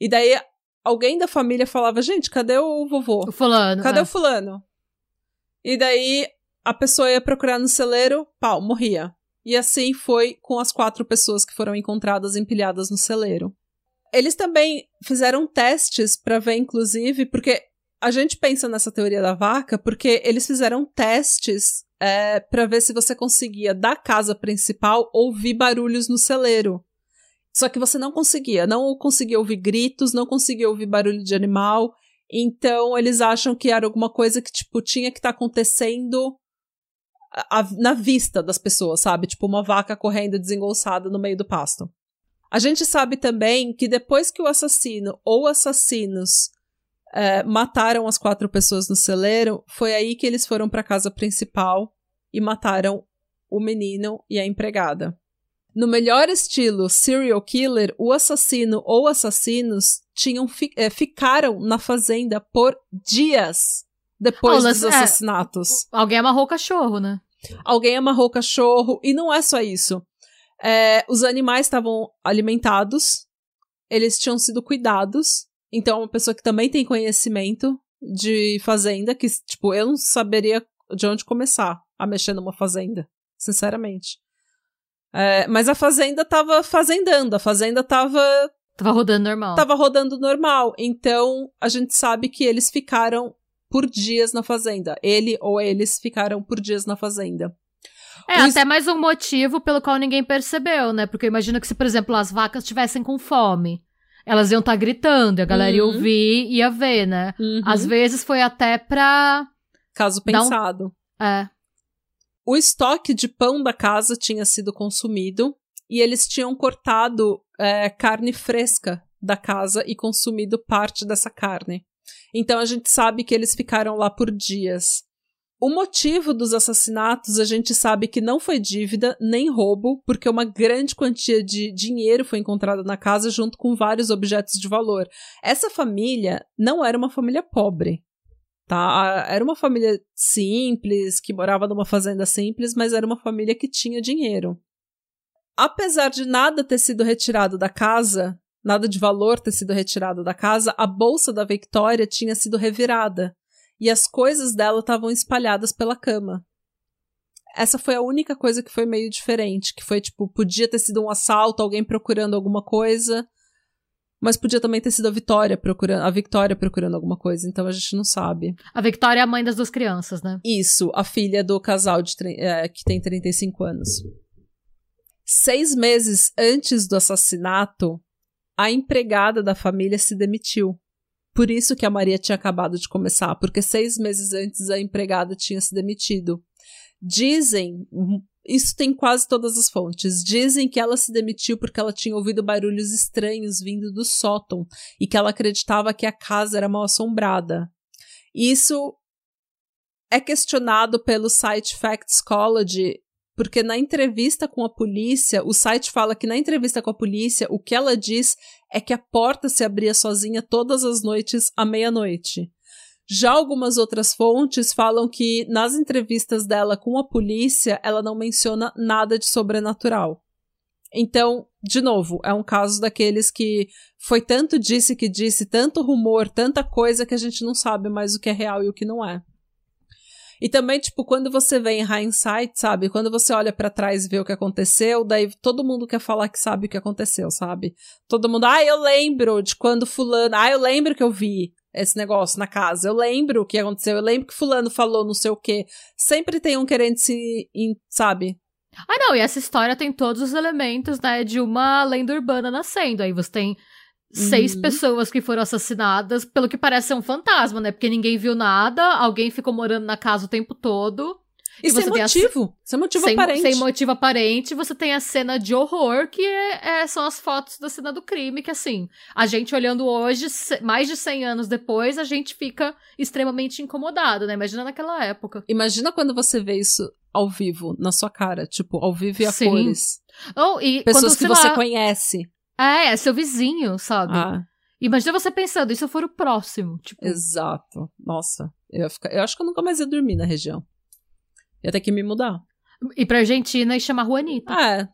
E daí alguém da família falava: gente, cadê o vovô? O fulano. Cadê é. o fulano? E daí a pessoa ia procurar no celeiro, pau, morria. E assim foi com as quatro pessoas que foram encontradas empilhadas no celeiro. Eles também fizeram testes para ver, inclusive, porque a gente pensa nessa teoria da vaca porque eles fizeram testes é, para ver se você conseguia, da casa principal, ouvir barulhos no celeiro. Só que você não conseguia, não conseguia ouvir gritos, não conseguia ouvir barulho de animal. Então eles acham que era alguma coisa que tipo tinha que estar tá acontecendo a, a, na vista das pessoas, sabe? Tipo uma vaca correndo desengolçada no meio do pasto. A gente sabe também que depois que o assassino ou assassinos é, mataram as quatro pessoas no celeiro, foi aí que eles foram para a casa principal e mataram o menino e a empregada. No melhor estilo serial killer, o assassino ou assassinos tinham fi é, ficaram na fazenda por dias depois oh, dos é, assassinatos. É, alguém amarrou o cachorro, né? Alguém amarrou o cachorro e não é só isso. É, os animais estavam alimentados, eles tinham sido cuidados então, uma pessoa que também tem conhecimento de fazenda, que, tipo, eu não saberia de onde começar a mexer numa fazenda, sinceramente. É, mas a fazenda tava fazendando, a fazenda tava. Tava rodando normal. Tava rodando normal. Então, a gente sabe que eles ficaram por dias na fazenda. Ele ou eles ficaram por dias na fazenda. É, até mais um motivo pelo qual ninguém percebeu, né? Porque eu imagino que se, por exemplo, as vacas estivessem com fome elas iam estar tá gritando, a galera uhum. ia ouvir e ia ver, né? Uhum. Às vezes foi até pra. Caso pensado. Um... É. O estoque de pão da casa tinha sido consumido e eles tinham cortado é, carne fresca da casa e consumido parte dessa carne. Então a gente sabe que eles ficaram lá por dias. O motivo dos assassinatos a gente sabe que não foi dívida nem roubo, porque uma grande quantia de dinheiro foi encontrada na casa junto com vários objetos de valor. Essa família não era uma família pobre, tá? Era uma família simples, que morava numa fazenda simples, mas era uma família que tinha dinheiro. Apesar de nada ter sido retirado da casa, nada de valor ter sido retirado da casa, a bolsa da Victoria tinha sido revirada e as coisas dela estavam espalhadas pela cama. Essa foi a única coisa que foi meio diferente, que foi tipo, podia ter sido um assalto, alguém procurando alguma coisa, mas podia também ter sido a Vitória procurando, a Victoria procurando alguma coisa, então a gente não sabe. A Victoria é a mãe das duas crianças, né? Isso, a filha do casal de, é, que tem 35 anos. Seis meses antes do assassinato, a empregada da família se demitiu. Por isso que a Maria tinha acabado de começar, porque seis meses antes a empregada tinha se demitido. Dizem, isso tem quase todas as fontes, dizem que ela se demitiu porque ela tinha ouvido barulhos estranhos vindo do sótão e que ela acreditava que a casa era mal assombrada. Isso é questionado pelo site Factscology porque na entrevista com a polícia, o site fala que na entrevista com a polícia, o que ela diz é que a porta se abria sozinha todas as noites à meia-noite. Já algumas outras fontes falam que nas entrevistas dela com a polícia, ela não menciona nada de sobrenatural. Então, de novo, é um caso daqueles que foi tanto disse que disse, tanto rumor, tanta coisa que a gente não sabe mais o que é real e o que não é. E também, tipo, quando você vê em hindsight, sabe? Quando você olha para trás e vê o que aconteceu, daí todo mundo quer falar que sabe o que aconteceu, sabe? Todo mundo, ah, eu lembro de quando fulano, ah, eu lembro que eu vi esse negócio na casa, eu lembro o que aconteceu, eu lembro que fulano falou não sei o quê. Sempre tem um querendo se, sabe? Ah, não, e essa história tem todos os elementos, né, de uma lenda urbana nascendo. Aí você tem seis uhum. pessoas que foram assassinadas, pelo que parece ser um fantasma, né? Porque ninguém viu nada, alguém ficou morando na casa o tempo todo. E, e sem motivo. A... Sem motivo sem, aparente. Sem motivo aparente, você tem a cena de horror, que é, é, são as fotos da cena do crime, que assim, a gente olhando hoje, mais de 100 anos depois, a gente fica extremamente incomodado, né? Imagina naquela época. Imagina quando você vê isso ao vivo, na sua cara, tipo, ao vivo e a Sim. cores. Ou, e Pessoas quando, que você lá, conhece. É, é seu vizinho, sabe? Ah, Imagina você pensando, e se eu for o próximo? Tipo, exato. Nossa, eu, ia ficar- eu acho que eu nunca mais ia dormir na região. Ia ter que me mudar. ir pra Argentina e chamar Juanita. É.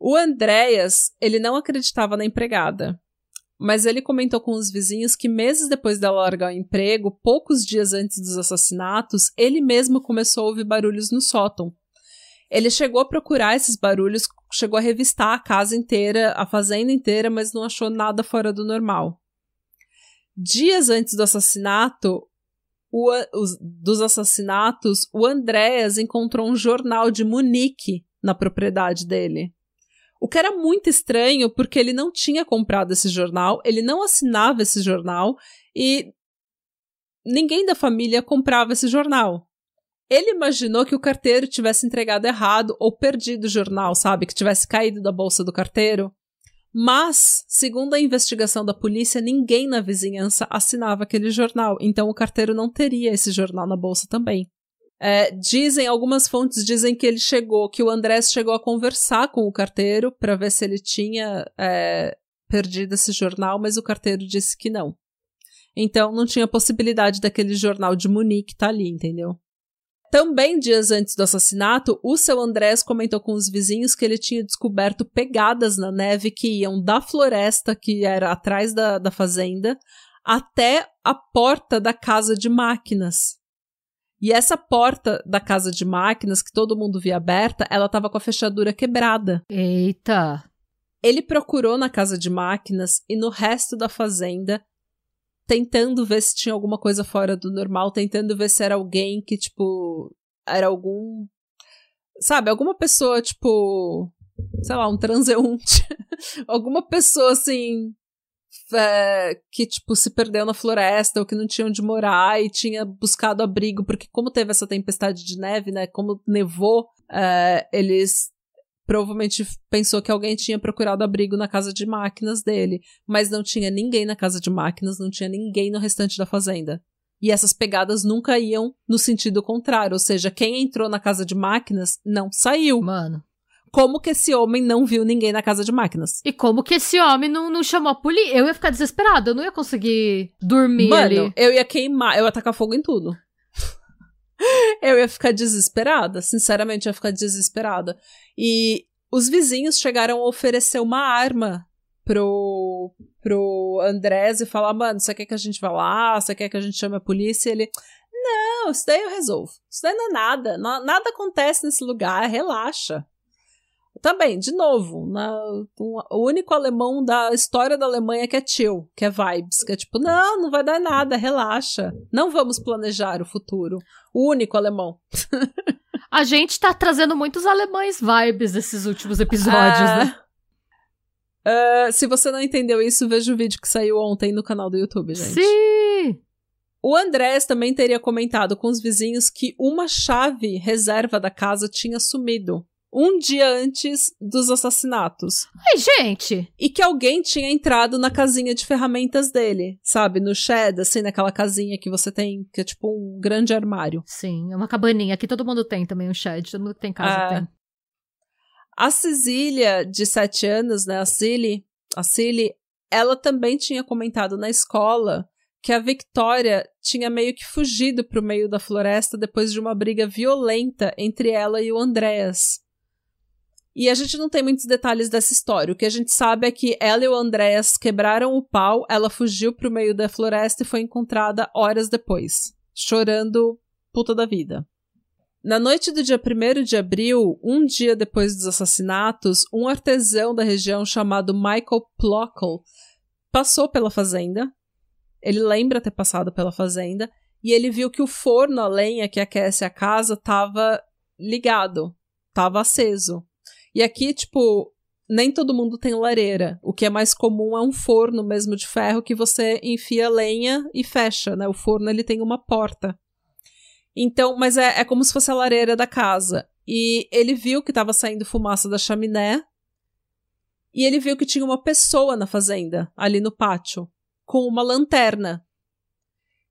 O Andréas, ele não acreditava na empregada. Mas ele comentou com os vizinhos que meses depois dela largar o emprego, poucos dias antes dos assassinatos, ele mesmo começou a ouvir barulhos no sótão. Ele chegou a procurar esses barulhos, chegou a revistar a casa inteira, a fazenda inteira, mas não achou nada fora do normal. Dias antes do assassinato, o os- dos assassinatos, o Andréas encontrou um jornal de Munique na propriedade dele. O que era muito estranho, porque ele não tinha comprado esse jornal, ele não assinava esse jornal e ninguém da família comprava esse jornal. Ele imaginou que o carteiro tivesse entregado errado ou perdido o jornal, sabe? Que tivesse caído da bolsa do carteiro. Mas, segundo a investigação da polícia, ninguém na vizinhança assinava aquele jornal, então o carteiro não teria esse jornal na bolsa também. É, dizem, algumas fontes dizem que ele chegou, que o Andrés chegou a conversar com o carteiro para ver se ele tinha é, perdido esse jornal, mas o carteiro disse que não. Então não tinha possibilidade daquele jornal de Munique estar ali, entendeu? Também dias antes do assassinato, o seu Andrés comentou com os vizinhos que ele tinha descoberto pegadas na neve que iam da floresta, que era atrás da, da fazenda, até a porta da casa de máquinas. E essa porta da casa de máquinas, que todo mundo via aberta, ela estava com a fechadura quebrada. Eita. Ele procurou na casa de máquinas e no resto da fazenda, tentando ver se tinha alguma coisa fora do normal, tentando ver se era alguém que, tipo, era algum. Sabe, alguma pessoa, tipo. Sei lá, um transeunte. <laughs> alguma pessoa assim. é, que, tipo, se perdeu na floresta ou que não tinha onde morar e tinha buscado abrigo, porque, como teve essa tempestade de neve, né? Como nevou, é, eles provavelmente pensou que alguém tinha procurado abrigo na casa de máquinas dele, mas não tinha ninguém na casa de máquinas, não tinha ninguém no restante da fazenda. E essas pegadas nunca iam no sentido contrário, ou seja, quem entrou na casa de máquinas não saiu. Mano. Como que esse homem não viu ninguém na casa de máquinas? E como que esse homem não, não chamou a polícia? Eu ia ficar desesperada, eu não ia conseguir dormir Mano, ali. eu ia queimar, eu ia tacar fogo em tudo. Eu ia ficar desesperada, sinceramente, eu ia ficar desesperada. E os vizinhos chegaram a oferecer uma arma pro, pro Andrés e falar: mano, você quer que a gente vá lá? Você quer que a gente chame a polícia? E ele. Não, isso daí eu resolvo. Isso daí não é nada. na- nada acontece nesse lugar, relaxa. Também, de novo, na- um- o único alemão da história da Alemanha que é chill, que é vibes, que é tipo, não, não vai dar nada, relaxa. Não vamos planejar o futuro. O único alemão. <laughs> A gente tá trazendo muitos alemães vibes esses últimos episódios, Ah, né? ah, se você não entendeu isso, veja o vídeo que saiu ontem no canal do YouTube, gente. Sim! O Andrés também teria comentado com os vizinhos que uma chave reserva da casa tinha sumido um dia antes dos assassinatos. Ai, gente! E que alguém tinha entrado na casinha de ferramentas dele, sabe? No shed, assim, naquela casinha que você tem, que é tipo um grande armário. Sim, é uma cabaninha. Aqui todo mundo tem também um shed, todo mundo que tem casa Ah. tem. A Cecília, de 7 anos, né? A Cilly, a Cilly, ela também tinha comentado na escola que a Victoria tinha meio que fugido pro meio da floresta depois de uma briga violenta entre ela e o Andreas. E a gente não tem muitos detalhes dessa história. O que a gente sabe é que ela e o Andreas quebraram o pau, ela fugiu pro meio da floresta e foi encontrada horas depois, chorando puta da vida. Na noite do dia 1 de abril, um dia depois dos assassinatos, um artesão da região chamado Michael Plockle passou pela fazenda. Ele lembra ter passado pela fazenda e ele viu que o forno a lenha que aquece a casa estava ligado, estava aceso. E aqui, tipo, nem todo mundo tem lareira. O que é mais comum é um forno mesmo de ferro que você enfia lenha e fecha, né? O forno ele tem uma porta. Então, mas é, é como se fosse a lareira da casa. E ele viu que estava saindo fumaça da chaminé. E ele viu que tinha uma pessoa na fazenda, ali no pátio, com uma lanterna.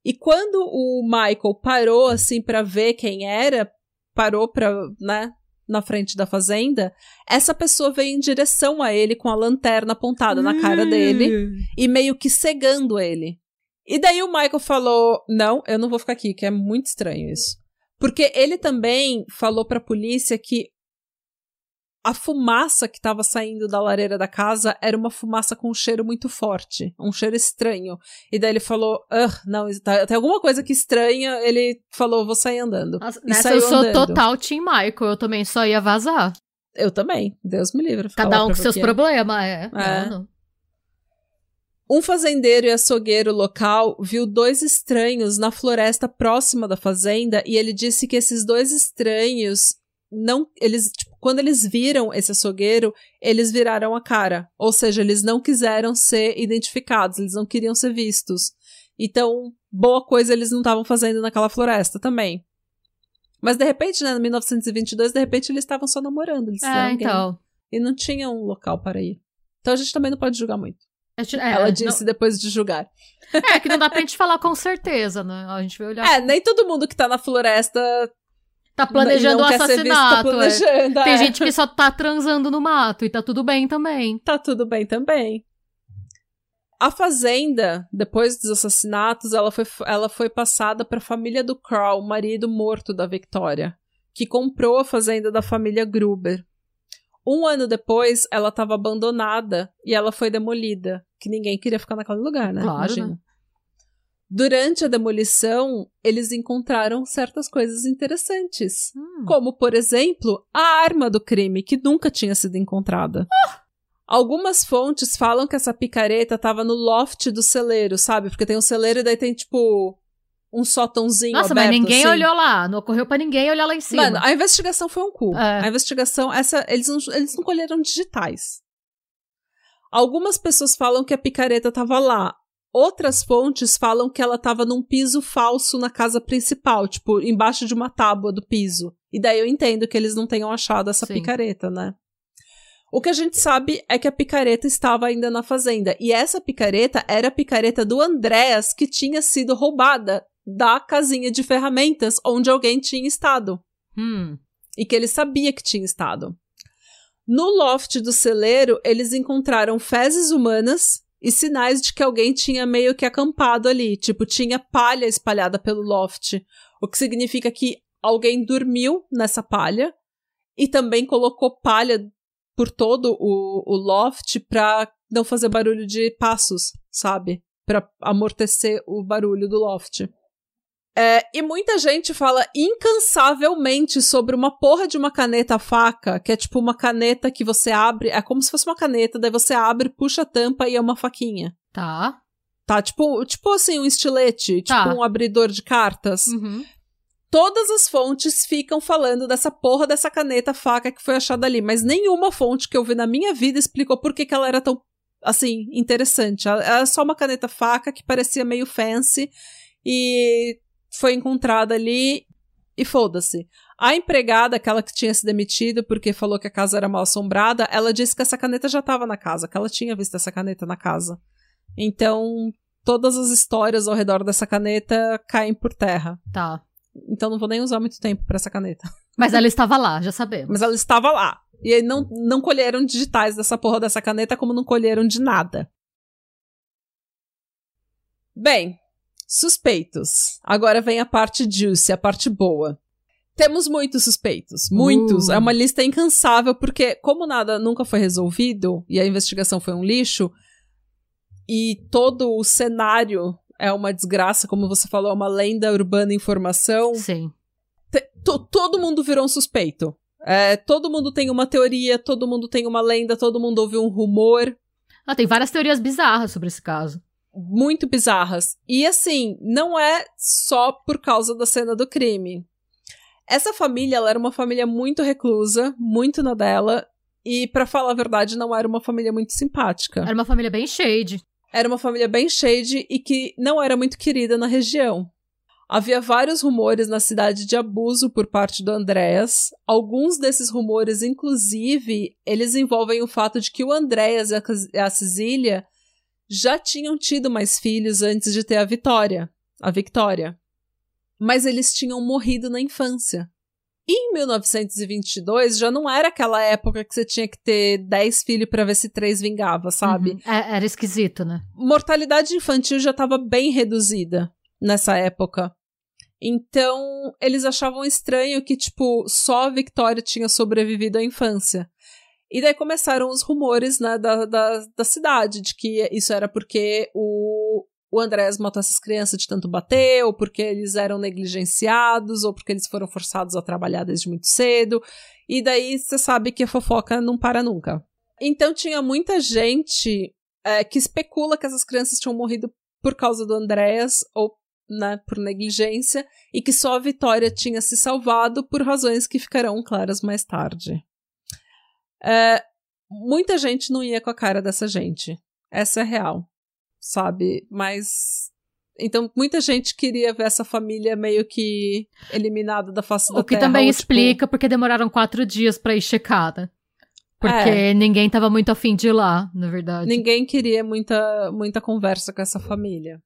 E quando o Michael parou assim para ver quem era, parou para, né, na frente da fazenda, essa pessoa veio em direção a ele com a lanterna apontada na cara dele e meio que cegando ele. E daí o Michael falou: Não, eu não vou ficar aqui, que é muito estranho isso. Porque ele também falou pra polícia que a fumaça que estava saindo da lareira da casa era uma fumaça com um cheiro muito forte, um cheiro estranho. E daí ele falou: não, tá, tem alguma coisa que estranha. Ele falou: vou sair andando. Nossa, nessa eu sou andando. total Team Michael, eu também só ia vazar. Eu também, Deus me livre. Cada um com seus problemas, é. é. Não, Um fazendeiro e açougueiro local viu dois estranhos na floresta próxima da fazenda e ele disse que esses dois estranhos não eles tipo, quando eles viram esse açougueiro, eles viraram a cara. Ou seja, eles não quiseram ser identificados, eles não queriam ser vistos. Então, boa coisa eles não estavam fazendo naquela floresta também. Mas de repente, né, em 1922, de repente eles estavam só namorando. Eles é, então. E não tinha um local para ir. Então a gente também não pode julgar muito. Gente, é, Ela disse não... depois de julgar. É, que não dá pra gente falar com certeza, né? A gente vai olhar. É, nem todo mundo que tá na floresta Tá planejando o assassinato. Visto, tá planejando, é. Tem gente que só tá transando no mato e tá tudo bem também. Tá tudo bem também. A fazenda, depois dos assassinatos, ela foi, ela foi passada para a família do Carl, marido morto da Victoria, que comprou a fazenda da família Gruber. Um ano depois, ela estava abandonada e ela foi demolida, que ninguém queria ficar naquele lugar, né? Claro, Imagina. Né? Durante a demolição, eles encontraram certas coisas interessantes, hum. como, por exemplo, a arma do crime, que nunca tinha sido encontrada. Ah! Algumas fontes falam que essa picareta estava no loft do celeiro, sabe? Porque tem um celeiro e daí tem, tipo, um sótãozinho Nossa, aberto, mas ninguém assim. olhou lá. Não ocorreu para ninguém olhar lá em cima. Mano, a investigação foi um cu. É. A investigação, essa, eles não, eles não colheram digitais. Algumas pessoas falam que a picareta estava lá. Outras fontes falam que ela estava num piso falso na casa principal, tipo, embaixo de uma tábua do piso. E daí eu entendo que eles não tenham achado essa Sim. picareta, né? O que a gente sabe é que a picareta estava ainda na fazenda. E essa picareta era a picareta do Andréas, que tinha sido roubada da casinha de ferramentas onde alguém tinha estado. Hum. E que ele sabia que tinha estado. No loft do celeiro, eles encontraram fezes humanas e sinais de que alguém tinha meio que acampado ali, tipo, tinha palha espalhada pelo loft, o que significa que alguém dormiu nessa palha e também colocou palha por todo o, o loft pra não fazer barulho de passos, sabe? Pra amortecer o barulho do loft. É, e muita gente fala incansavelmente sobre uma porra de uma caneta faca, que é tipo uma caneta que você abre, é como se fosse uma caneta, daí você abre, puxa a tampa e é uma faquinha. Tá. Tá, tipo, tipo assim, um estilete, tá. tipo um abridor de cartas. Uhum. Todas as fontes ficam falando dessa porra dessa caneta faca que foi achada ali, mas nenhuma fonte que eu vi na minha vida explicou por que, que ela era tão, assim, interessante. Ela era só uma caneta faca que parecia meio fancy e foi encontrada ali e foda-se. A empregada, aquela que tinha se demitido porque falou que a casa era mal assombrada, ela disse que essa caneta já estava na casa, que ela tinha visto essa caneta na casa. Então, todas as histórias ao redor dessa caneta caem por terra. Tá. Então não vou nem usar muito tempo para essa caneta. Mas ela estava lá, já sabemos. Mas ela estava lá. E aí não, não colheram digitais dessa porra dessa caneta, como não colheram de nada. Bem, Suspeitos. Agora vem a parte juicy, a parte boa. Temos muitos suspeitos. Muitos. Uh. É uma lista incansável, porque, como nada nunca foi resolvido e a investigação foi um lixo, e todo o cenário é uma desgraça, como você falou, é uma lenda urbana em formação. Sim. todo mundo virou um suspeito. É, todo mundo tem uma teoria, todo mundo tem uma lenda, todo mundo ouve um rumor. Ah, tem várias teorias bizarras sobre esse caso muito bizarras. E assim, não é só por causa da cena do crime. Essa família, ela era uma família muito reclusa, muito na dela, e para falar a verdade, não era uma família muito simpática. Era uma família bem shade. Era uma família bem shade e que não era muito querida na região. Havia vários rumores na cidade de abuso por parte do Andréas. Alguns desses rumores, inclusive, eles envolvem o fato de que o Andréas e a Cecília já tinham tido mais filhos antes de ter a Vitória, a Victória. Mas eles tinham morrido na infância. em 1922 já não era aquela época que você tinha que ter 10 filhos para ver se três vingava, sabe? Uhum. É, era esquisito, né? Mortalidade infantil já estava bem reduzida nessa época. Então, eles achavam estranho que, tipo, só a Victoria tinha sobrevivido à infância. E daí começaram os rumores, né, da, da, da cidade, de que isso era porque o, o Andrés matou essas crianças de tanto bater, ou porque eles eram negligenciados, ou porque eles foram forçados a trabalhar desde muito cedo. E daí você sabe que a fofoca não para nunca. Então tinha muita gente é, que especula que essas crianças tinham morrido por causa do Andrés, ou né, por negligência, e que só a Vitória tinha se salvado por razões que ficarão claras mais tarde. É, muita gente não ia com a cara dessa gente. Essa é real sabe? Mas. Então, muita gente queria ver essa família meio que eliminada da face da terra. O que também ou, explica tipo... porque demoraram quatro dias para ir checada. Porque é. ninguém tava muito afim de ir lá, na verdade. Ninguém queria muita, muita conversa com essa família.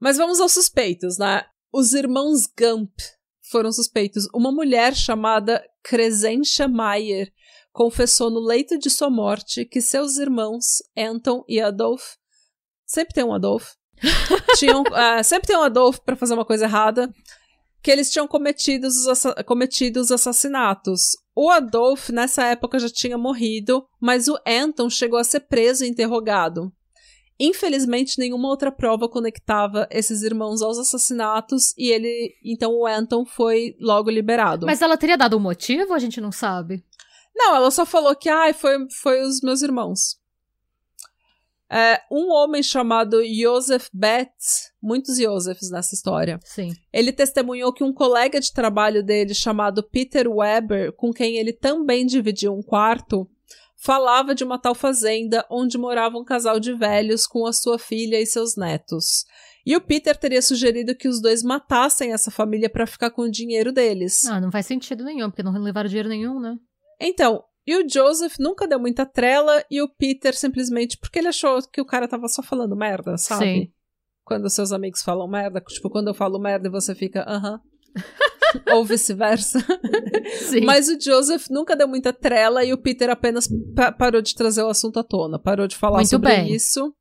Mas vamos aos suspeitos, né? Os irmãos Gump foram suspeitos. Uma mulher chamada Crescentia Mayer confessou no leito de sua morte que seus irmãos, Anton e Adolf, Sempre tem um Adolfo. <laughs> tinham, uh, sempre tem um Adolfo para fazer uma coisa errada. Que eles tinham cometido os, cometido os assassinatos. O Adolf, nessa época, já tinha morrido, mas o Anton chegou a ser preso e interrogado. Infelizmente, nenhuma outra prova conectava esses irmãos aos assassinatos e ele, então o Anton foi logo liberado. Mas ela teria dado um motivo, a gente não sabe. Não, ela só falou que ah, foi, foi os meus irmãos. É, um homem chamado Joseph Betts, muitos Josephs nessa história. Sim. Ele testemunhou que um colega de trabalho dele, chamado Peter Weber, com quem ele também dividia um quarto, falava de uma tal fazenda onde morava um casal de velhos com a sua filha e seus netos. E o Peter teria sugerido que os dois matassem essa família para ficar com o dinheiro deles. Ah, não faz sentido nenhum, porque não levaram dinheiro nenhum, né? Então, e o Joseph nunca deu muita trela e o Peter simplesmente porque ele achou que o cara tava só falando merda, sabe? Sim. Quando seus amigos falam merda, tipo, quando eu falo merda e você fica, aham. Uh <laughs> -huh. Ou vice-versa. Mas o Joseph nunca deu muita trela e o Peter apenas pa parou de trazer o assunto à tona, parou de falar Muito sobre bem. isso.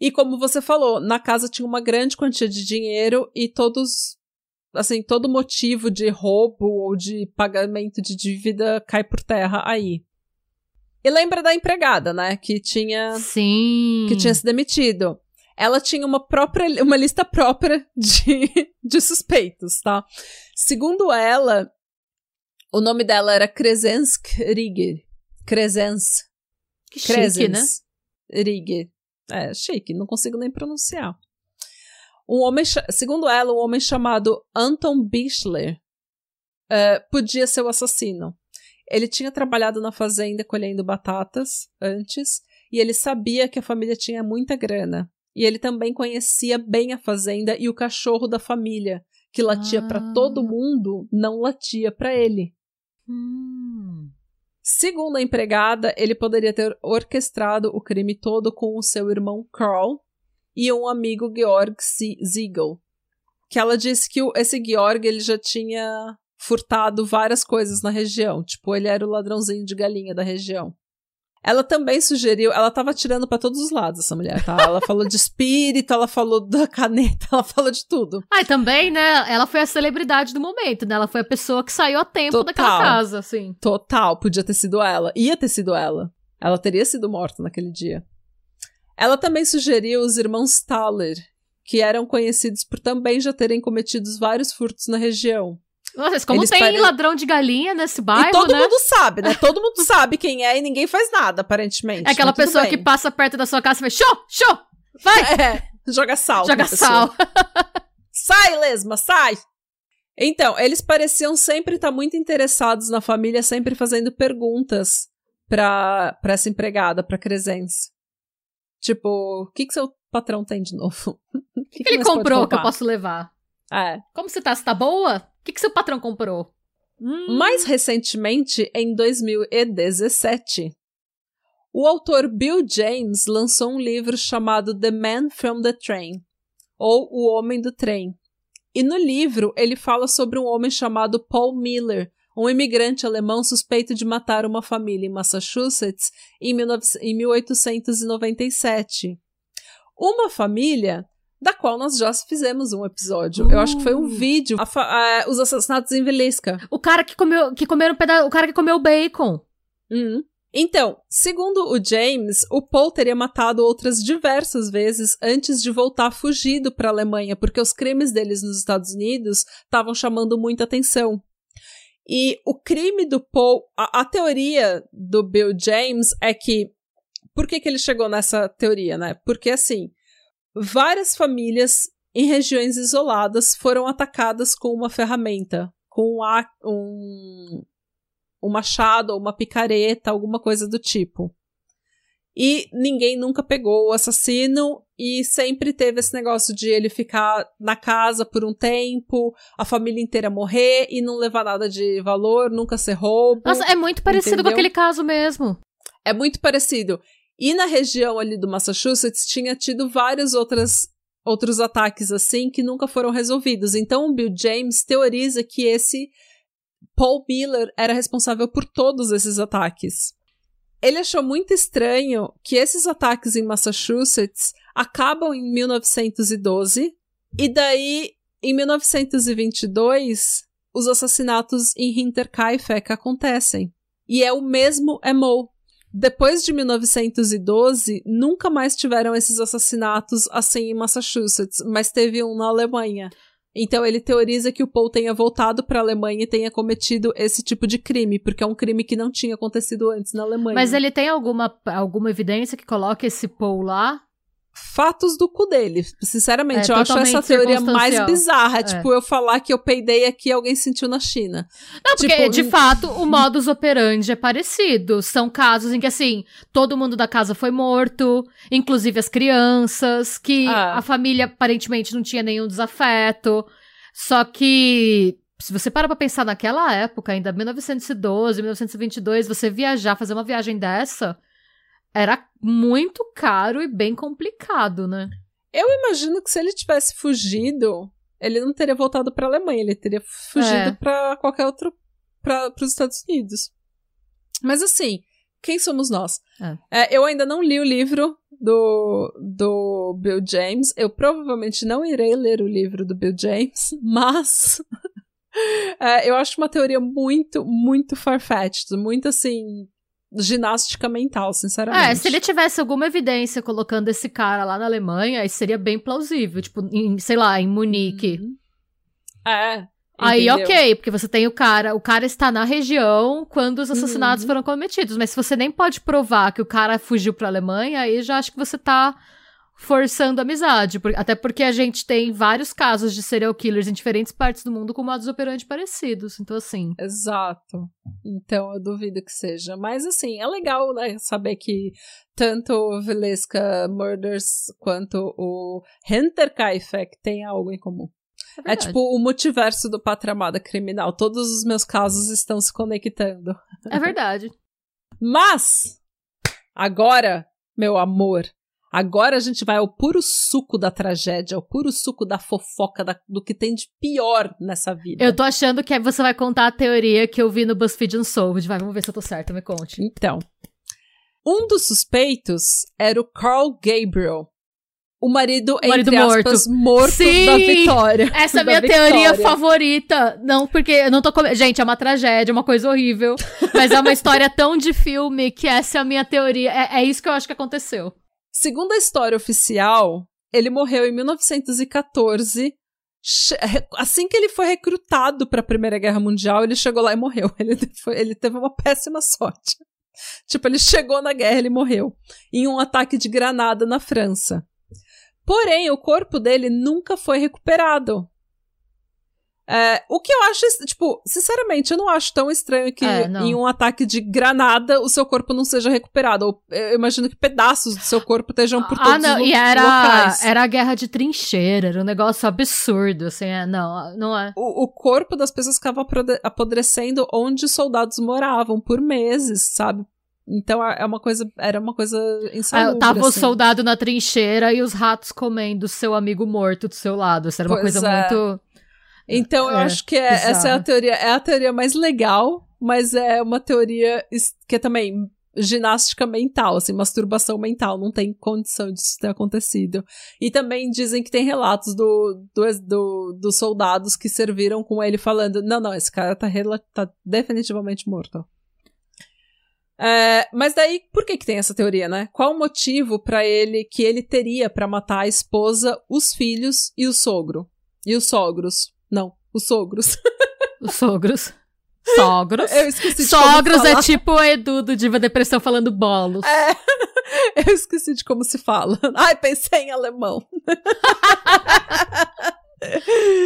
E como você falou, na casa tinha uma grande quantia de dinheiro e todos assim, todo motivo de roubo ou de pagamento de dívida cai por terra aí. E lembra da empregada, né? Que tinha. Sim. Que tinha se demitido. Ela tinha uma própria. uma lista própria de, <laughs> de suspeitos, tá? Segundo ela, o nome dela era Kresensk Rieger. Kresens. Que chique, né? Rieger. É, chique, não consigo nem pronunciar. Um homem, segundo ela, um homem chamado Anton Bichler uh, podia ser o assassino. Ele tinha trabalhado na fazenda colhendo batatas antes e ele sabia que a família tinha muita grana. E ele também conhecia bem a fazenda e o cachorro da família, que latia ah. para todo mundo, não latia para ele. Hum. Segundo a empregada, ele poderia ter orquestrado o crime todo com o seu irmão Carl, e um amigo Georg Ziegel. Que ela disse que esse Georg ele já tinha furtado várias coisas na região. Tipo, ele era o ladrãozinho de galinha da região. Ela também sugeriu, ela tava tirando para todos os lados essa mulher, tá? Ela falou de espírito, ela falou da caneta, <laughs> ela falou de tudo. Ah, e também, né? Ela foi a celebridade do momento, né? Ela foi a pessoa que saiu a tempo Total. daquela casa, assim. Total, podia ter sido ela. Ia ter sido ela. Ela teria sido morta naquele dia. Ela também sugeriu os irmãos Thaler, que eram conhecidos por também já terem cometido vários furtos na região. Nossa, como Eles tem pare... ladrão de galinha nesse bairro, E todo né? mundo sabe, né? Todo mundo sabe quem é e ninguém faz nada, aparentemente. É aquela pessoa bem. que passa perto da sua casa e fala, show, show, vai! <laughs> É, joga sal. Joga sal. <laughs> sai, Lesma, sai! Então, eles pareciam sempre estar muito interessados na família, sempre fazendo perguntas pra, pra essa empregada, pra Crescence. Tipo, o que, que seu patrão tem de novo? <laughs> O que, que, que ele comprou que eu posso levar? É. Como você tá? Você tá boa? O que, que seu patrão comprou? Hum. Mais recentemente, em 2017, o autor Bill James lançou um livro chamado The Man from the Train, ou O Homem do Trem. E no livro ele fala sobre um homem chamado Paul Miller, um imigrante alemão suspeito de matar uma família em Massachusetts em, 19, em 1897. Uma família da qual nós já fizemos um episódio. Uh. Eu acho que foi um uh. vídeo. A, a, os assassinatos em Velisca. O cara que comeu, que comeram um pedaço, o cara que comeu bacon. Uhum. Então, segundo o James, o Paul teria matado outras diversas vezes antes de voltar fugido para a Alemanha, porque os crimes deles nos Estados Unidos estavam chamando muita atenção. E o crime do Paul, a, a, teoria do Bill James é que. Por que, que ele chegou nessa teoria, né? Porque assim, várias famílias em regiões isoladas foram atacadas com uma ferramenta, com um, um machado ou uma picareta, alguma coisa do tipo. E ninguém nunca pegou o assassino e sempre teve esse negócio de ele ficar na casa por um tempo, a família inteira morrer e não levar nada de valor, nunca ser roubo. Nossa, é muito parecido entendeu? com aquele caso mesmo. É muito parecido. E na região ali do Massachusetts tinha tido vários outras, outros ataques assim que nunca foram resolvidos. Então o Bill James teoriza que esse Paul Miller era responsável por todos esses ataques. Ele achou muito estranho que esses ataques em Massachusetts acabam em 1912 e daí em 1922 os assassinatos em Hinterkaifeck acontecem. E é o mesmo Emo. Depois de 1912, nunca mais tiveram esses assassinatos assim em Massachusetts, mas teve um na Alemanha. Então ele teoriza que o Paul tenha voltado para a Alemanha e tenha cometido esse tipo de crime, porque é um crime que não tinha acontecido antes na Alemanha. Mas ele tem alguma, alguma evidência que coloque esse Paul lá? Fatos do cu dele. Sinceramente, é, eu acho essa teoria mais bizarra. É. Tipo, eu falar que eu peidei aqui e alguém sentiu na China. Não, porque, tipo, de fato, o modus operandi é parecido. São casos em que, assim, todo mundo da casa foi morto, inclusive as crianças, que ah. a família aparentemente não tinha nenhum desafeto. Só que se você para pra pensar naquela época, ainda 1912, 1922, você viajar, fazer uma viagem dessa, era muito caro e bem complicado, né? Eu imagino que se ele tivesse fugido, ele não teria voltado para a Alemanha, ele teria fugido é. para qualquer outro para os Estados Unidos. Mas assim, quem somos nós? É. É, eu ainda não li o livro do, do Bill James. Eu provavelmente não irei ler o livro do Bill James, <laughs> mas <laughs> é, eu acho uma teoria muito, muito farfetched, muito assim ginástica mental, sinceramente. É, se ele tivesse alguma evidência colocando esse cara lá na Alemanha, aí seria bem plausível. Tipo, em, sei lá, em Munique. Uhum. É. Aí, ok, porque você tem o cara, o cara está na região quando os assassinatos uhum. foram cometidos. Mas se você nem pode provar que o cara fugiu pra Alemanha, aí já acho que você tá forçando amizade. Até porque a gente tem vários casos de serial killers em diferentes partes do mundo com modos operantes parecidos. Então, assim. Exato. Então, eu duvido que seja. Mas, assim, é legal, né? Saber que tanto o Velesca Murders quanto o Hinterkaifeck têm algo em comum. É, é, tipo o multiverso do Pátria Amada Criminal. Todos os meus casos estão se conectando. É verdade. Mas, agora, meu amor, Agora a gente vai ao puro suco da tragédia, ao puro suco da fofoca, da, do que tem de pior nessa vida. Eu tô achando que você vai contar a teoria que eu vi no BuzzFeed Unsolved. Vai, vamos ver se eu tô certa, me conte. Então, um dos suspeitos era o Carl Gabriel, o marido, o marido entre morto. aspas, morto Sim, da Vitória. Essa é a minha Vitória. teoria favorita. Não, porque eu não tô... Com... Gente, é uma tragédia, é uma coisa horrível. mas é uma história tão de filme que essa é a minha teoria. É, é isso que eu acho que aconteceu. Segundo a história oficial, ele morreu em 1914. Assim que ele foi recrutado para a Primeira Guerra Mundial, ele chegou lá e morreu. <laughs> Ele, foi, ele teve uma péssima sorte. Tipo, ele chegou na guerra, ele morreu. Em um ataque de granada na França. Porém, o corpo dele nunca foi recuperado. É, o que eu acho, tipo, sinceramente, eu não acho tão estranho que é, em um ataque de granada o seu corpo não seja recuperado. Ou, eu imagino que pedaços do seu corpo estejam por ah, todos ah, não, os e era, locais. Era a guerra de trincheira, era um negócio absurdo, assim, é, não, não é. O, o corpo das pessoas ficava apodrecendo onde soldados moravam por meses, sabe? Então é uma coisa, era uma coisa insalubre, Tava assim. o soldado na trincheira e os ratos comendo seu amigo morto do seu lado. Isso era uma pois coisa é. muito Então eu É, acho que é- essa é a teoria, é a teoria mais legal, mas é uma teoria que é também ginástica mental, assim, masturbação mental, não tem condição disso ter acontecido. E também dizem que tem relatos do, do, do- dos soldados que serviram com ele falando: não, não, esse cara tá, tá definitivamente morto. É, mas daí, por que que tem essa teoria, né? Qual o motivo pra ele que ele teria pra matar a esposa, os filhos e o sogro? E os sogros? Não, os sogros. <laughs> Os sogros. Sogros. Eu esqueci de como Sogros é tipo o Edu do Diva Depressão falando bolos. É, <laughs> eu esqueci de como se fala. <laughs> Ai, pensei em alemão.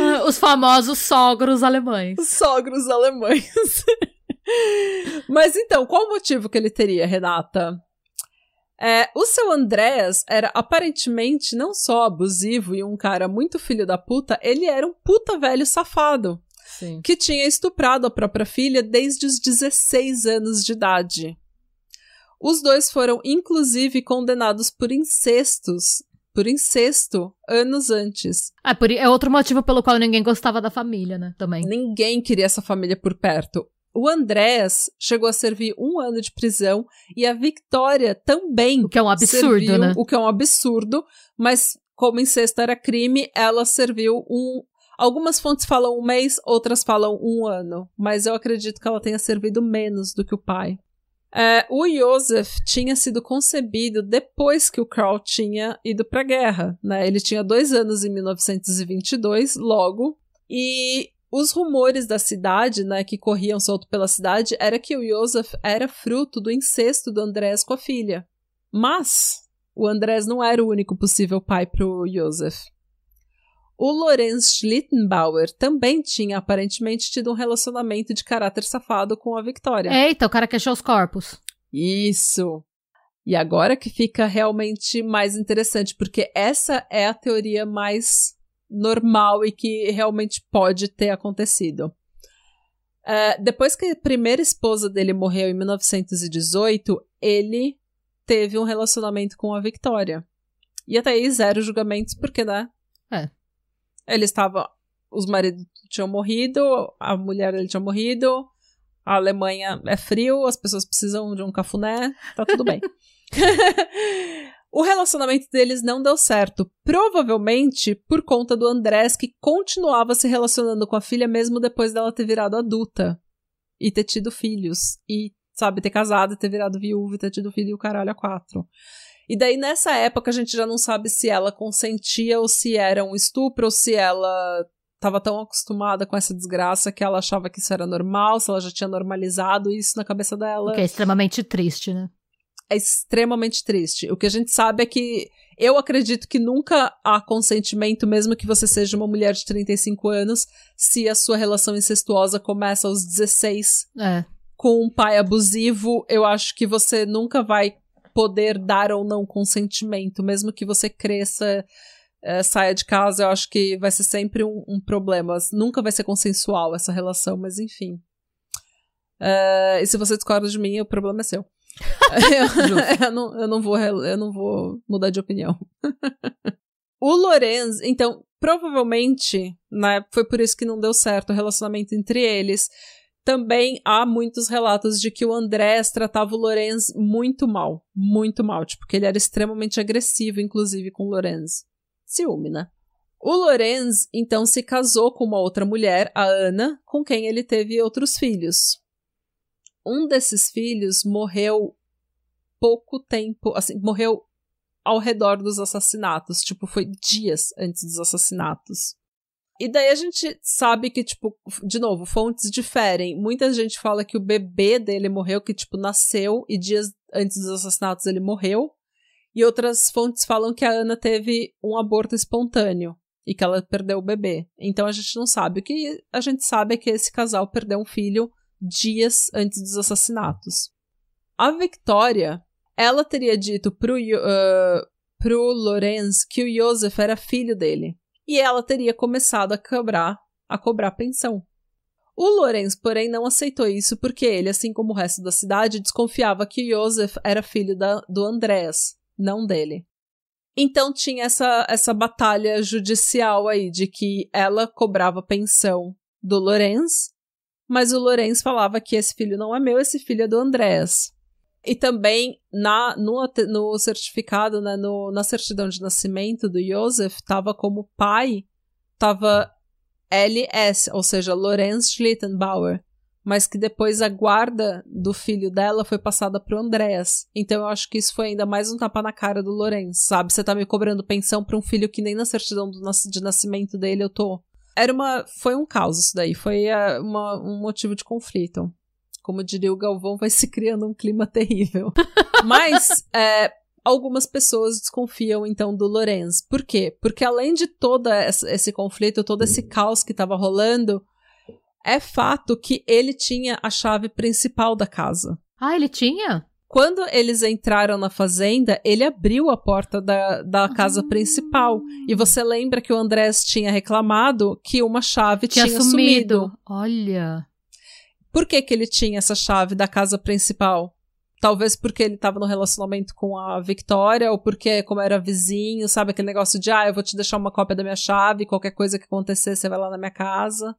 Ah, Os famosos sogros alemães. Os sogros alemães. Mas então, qual o motivo que ele teria, Renata? É, o seu Andrés era aparentemente não só abusivo e um cara muito filho da puta, ele era um puta velho safado. Sim. que tinha estuprado a própria filha desde os 16 anos de idade. Os dois foram inclusive condenados por incestos, por incesto, anos antes. Ah, por, é outro motivo pelo qual ninguém gostava da família, né? Também. Ninguém queria essa família por perto. O Andrés chegou a servir um ano de prisão e a Victoria também. O que é um absurdo, serviu, né? O que é um absurdo, mas como incesto era crime, ela serviu um. Algumas fontes falam um mês, outras falam um ano, mas eu acredito que ela tenha servido menos do que o pai. É, o Joseph tinha sido concebido depois que o Carl tinha ido para a guerra. Né? Ele tinha dois anos em 1922, logo, e os rumores da cidade, né, que corriam solto pela cidade, era que o Joseph era fruto do incesto do Andrés com a filha. Mas o Andrés não era o único possível pai para o Joseph. O Lorenz Schlittenbauer também tinha aparentemente tido um relacionamento de caráter safado com a Victoria. Eita, o cara que achou os corpos. Isso. E agora que fica realmente mais interessante, porque essa é a teoria mais normal e que realmente pode ter acontecido. É, depois que a primeira esposa dele morreu em 1918, ele teve um relacionamento com a Victoria. E até aí, zero julgamentos, porque, né? É. Ele estava. Os maridos tinham morrido, a mulher dele tinha morrido, a Alemanha é frio, as pessoas precisam de um cafuné, tá tudo bem. <laughs> o relacionamento deles não deu certo, provavelmente por conta do Andrés que continuava se relacionando com a filha mesmo depois dela ter virado adulta e ter tido filhos e sabe ter casado, ter virado viúva, ter tido filho e o caralho a quatro. E daí nessa época a gente já não sabe se ela consentia ou se era um estupro ou se ela estava tão acostumada com essa desgraça que ela achava que isso era normal, se ela já tinha normalizado isso na cabeça dela. O que é extremamente triste, né? É extremamente triste. O que a gente sabe é que eu acredito que nunca há consentimento, mesmo que você seja uma mulher de 35 anos, se a sua relação incestuosa começa aos 16 É. com um pai abusivo, eu acho que você nunca vai poder dar ou não consentimento, mesmo que você cresça, eh, saia de casa, eu acho que vai ser sempre um, um problema. Nunca vai ser consensual essa relação, mas enfim. Eh, e se você discorda de mim, o problema é seu. Eu, <laughs> eu não, eu, não vou, eu não vou mudar de opinião. <laughs> o Lorenz, então, provavelmente, né, foi por isso que não deu certo o relacionamento entre eles. Também há muitos relatos de que o Andrés tratava o Lorenz muito mal. Muito mal. Tipo, ele era extremamente agressivo, inclusive, com o Lorenz. Ciúme, né? O Lorenz, então, se casou com uma outra mulher, a Ana, com quem ele teve outros filhos. Um desses filhos morreu pouco tempo, assim, morreu ao redor dos assassinatos. Tipo, foi dias antes dos assassinatos. E daí a gente sabe que, tipo, de novo, fontes diferem. Muita gente fala que o bebê dele morreu, que, tipo, nasceu e dias antes dos assassinatos ele morreu. E outras fontes falam que a Ana teve um aborto espontâneo e que ela perdeu o bebê. Então a gente não sabe. O que a gente sabe é que esse casal perdeu um filho dias antes dos assassinatos. A Victoria, ela teria dito pro, uh, pro Lorenz que o Joseph era filho dele e ela teria começado a cobrar a cobrar pensão. O Lorenz, porém, não aceitou isso porque ele, assim como o resto da cidade, desconfiava que Joseph era filho da, do Andrés, não dele. Então tinha essa, essa batalha judicial aí de que ela cobrava pensão do Lorenz, mas o Lorenz falava que esse filho não é meu, esse filho é do Andrés. E também na, no, no certificado, né, no, na certidão de nascimento do Joseph, estava como pai, estava LS, ou seja, Lorenz Schlittenbauer mas que depois a guarda do filho dela foi passada pro Andréas. Então eu acho que isso foi ainda mais um tapa na cara do Lourenço, sabe? Você tá me cobrando pensão pra um filho que nem na certidão de nascimento dele eu tô. Era uma. Foi um caos isso daí, foi uh, uma, um motivo de conflito. Como diria o Galvão, vai se criando um clima terrível. <laughs> Mas, é, algumas pessoas desconfiam então do Lorenz. Por quê? Porque além de todo esse conflito, todo esse caos que estava rolando, é fato que ele tinha a chave principal da casa. Ah, ele tinha? Quando eles entraram na fazenda, ele abriu a porta da, da casa ah. principal. E você lembra que o Andrés tinha reclamado que uma chave tinha, tinha sumido. sumido. Olha. Por que, que ele tinha essa chave da casa principal? Talvez porque ele estava no relacionamento com a Victoria, ou porque, como era vizinho, sabe aquele negócio de, ah, eu vou te deixar uma cópia da minha chave, qualquer coisa que acontecer, você vai lá na minha casa.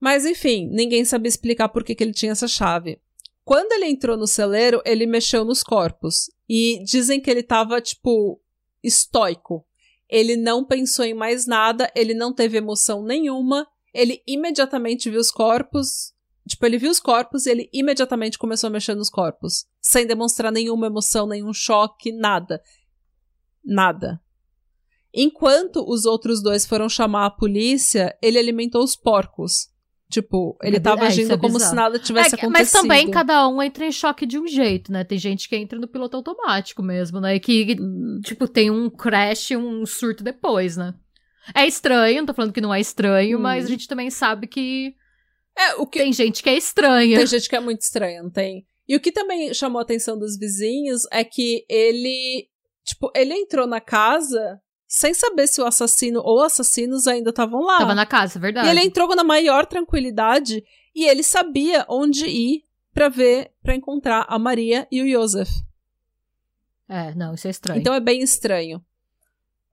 Mas enfim, ninguém sabia explicar por que, que ele tinha essa chave. Quando ele entrou no celeiro, ele mexeu nos corpos. E dizem que ele tava, tipo, estoico. Ele não pensou em mais nada, ele não teve emoção nenhuma. Ele imediatamente viu os corpos. Tipo, ele viu os corpos e ele imediatamente começou a mexer nos corpos. Sem demonstrar nenhuma emoção, nenhum choque, nada. Nada. Enquanto os outros dois foram chamar a polícia, ele alimentou os porcos. Tipo, ele tava é, agindo é como se nada tivesse é, acontecido. Mas também cada um entra em choque de um jeito, né? Tem gente que entra no piloto automático mesmo, né? E que, tipo, tem um crash, um surto depois, né? É estranho, não tô falando que não é estranho, hum. mas a gente também sabe que. É, o que... Tem gente que é estranha. Tem gente que é muito estranha, não tem? E o que também chamou a atenção dos vizinhos é que ele. Tipo, ele entrou na casa sem saber se o assassino ou assassinos ainda estavam lá. Tava na casa, verdade. E ele entrou na maior tranquilidade e ele sabia onde ir para ver, para encontrar a Maria e o Joseph. É, não, isso é estranho. Então é bem estranho.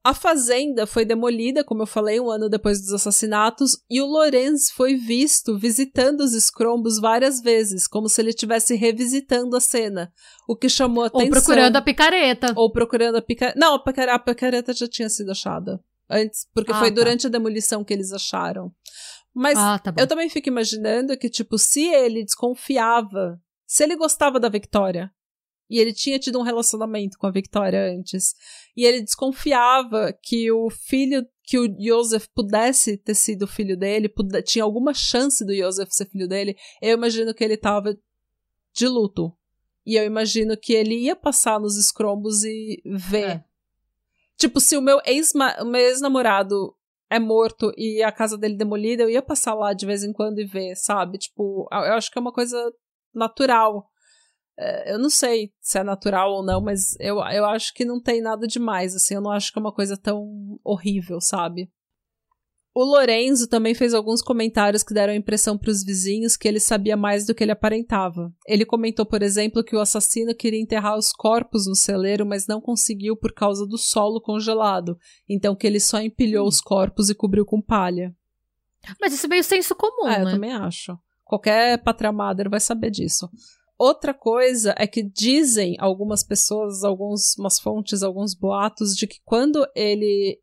A fazenda foi demolida, como eu falei, um ano depois dos assassinatos, e o Lorenz foi visto visitando os escrombos várias vezes, como se ele estivesse revisitando a cena, o que chamou a atenção. Ou procurando a picareta. Ou procurando a picareta. Não, a picareta, a picareta já tinha sido achada antes, porque ah, foi tá. durante a demolição que eles acharam. Mas ah, tá eu também fico imaginando que, tipo, se ele desconfiava, se ele gostava da Victoria, e ele tinha tido um relacionamento com a Victoria antes. E ele desconfiava que o filho, que o Joseph pudesse ter sido filho dele, pude, tinha alguma chance do Joseph ser filho dele. Eu imagino que ele tava de luto. E eu imagino que ele ia passar nos escrombos e ver. É. Tipo, se o meu ex-namorado ex é morto e a casa dele demolida, eu ia passar lá de vez em quando e ver, sabe? Tipo, eu acho que é uma coisa natural. É, eu não sei se é natural ou não, mas eu, eu acho que não tem nada demais, assim, eu não acho que é uma coisa tão horrível, sabe? O Lorenzo também fez alguns comentários que deram a impressão para os vizinhos que ele sabia mais do que ele aparentava. Ele comentou, por exemplo, que o assassino queria enterrar os corpos no celeiro, mas não conseguiu por causa do solo congelado, então que ele só empilhou hum. os corpos e cobriu com palha. Mas isso é meio senso comum, é, né? Eu também acho. Qualquer patriamader vai saber disso. Outra coisa é que dizem algumas pessoas, algumas fontes, alguns boatos, de que quando ele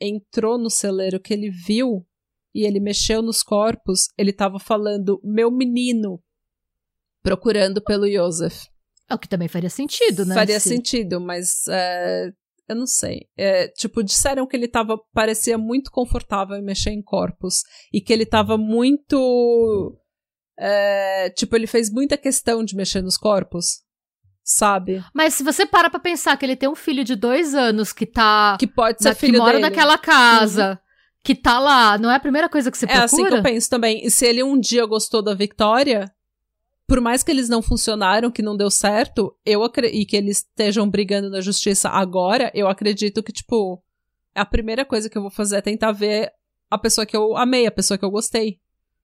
entrou no celeiro, que ele viu e ele mexeu nos corpos, ele estava falando, meu menino, procurando pelo Joseph. É o que também faria sentido, né? Faria Se... sentido, mas é, eu não sei. É, tipo, disseram que ele tava, parecia muito confortável em mexer em corpos e que ele estava muito é, tipo, ele fez muita questão de mexer nos corpos. Sabe? Mas se você para pra pensar que ele tem um filho de dois anos que tá. Que pode ser na, filho Que mora dele. naquela casa. Uhum. Que tá lá, não é a primeira coisa que você procura? É assim que eu penso também. E se ele um dia gostou da Victoria, por mais que eles não funcionaram, que não deu certo, eu e que eles estejam brigando na justiça agora, eu acredito que, tipo, a primeira coisa que eu vou fazer é tentar ver a pessoa que eu amei, a pessoa que eu gostei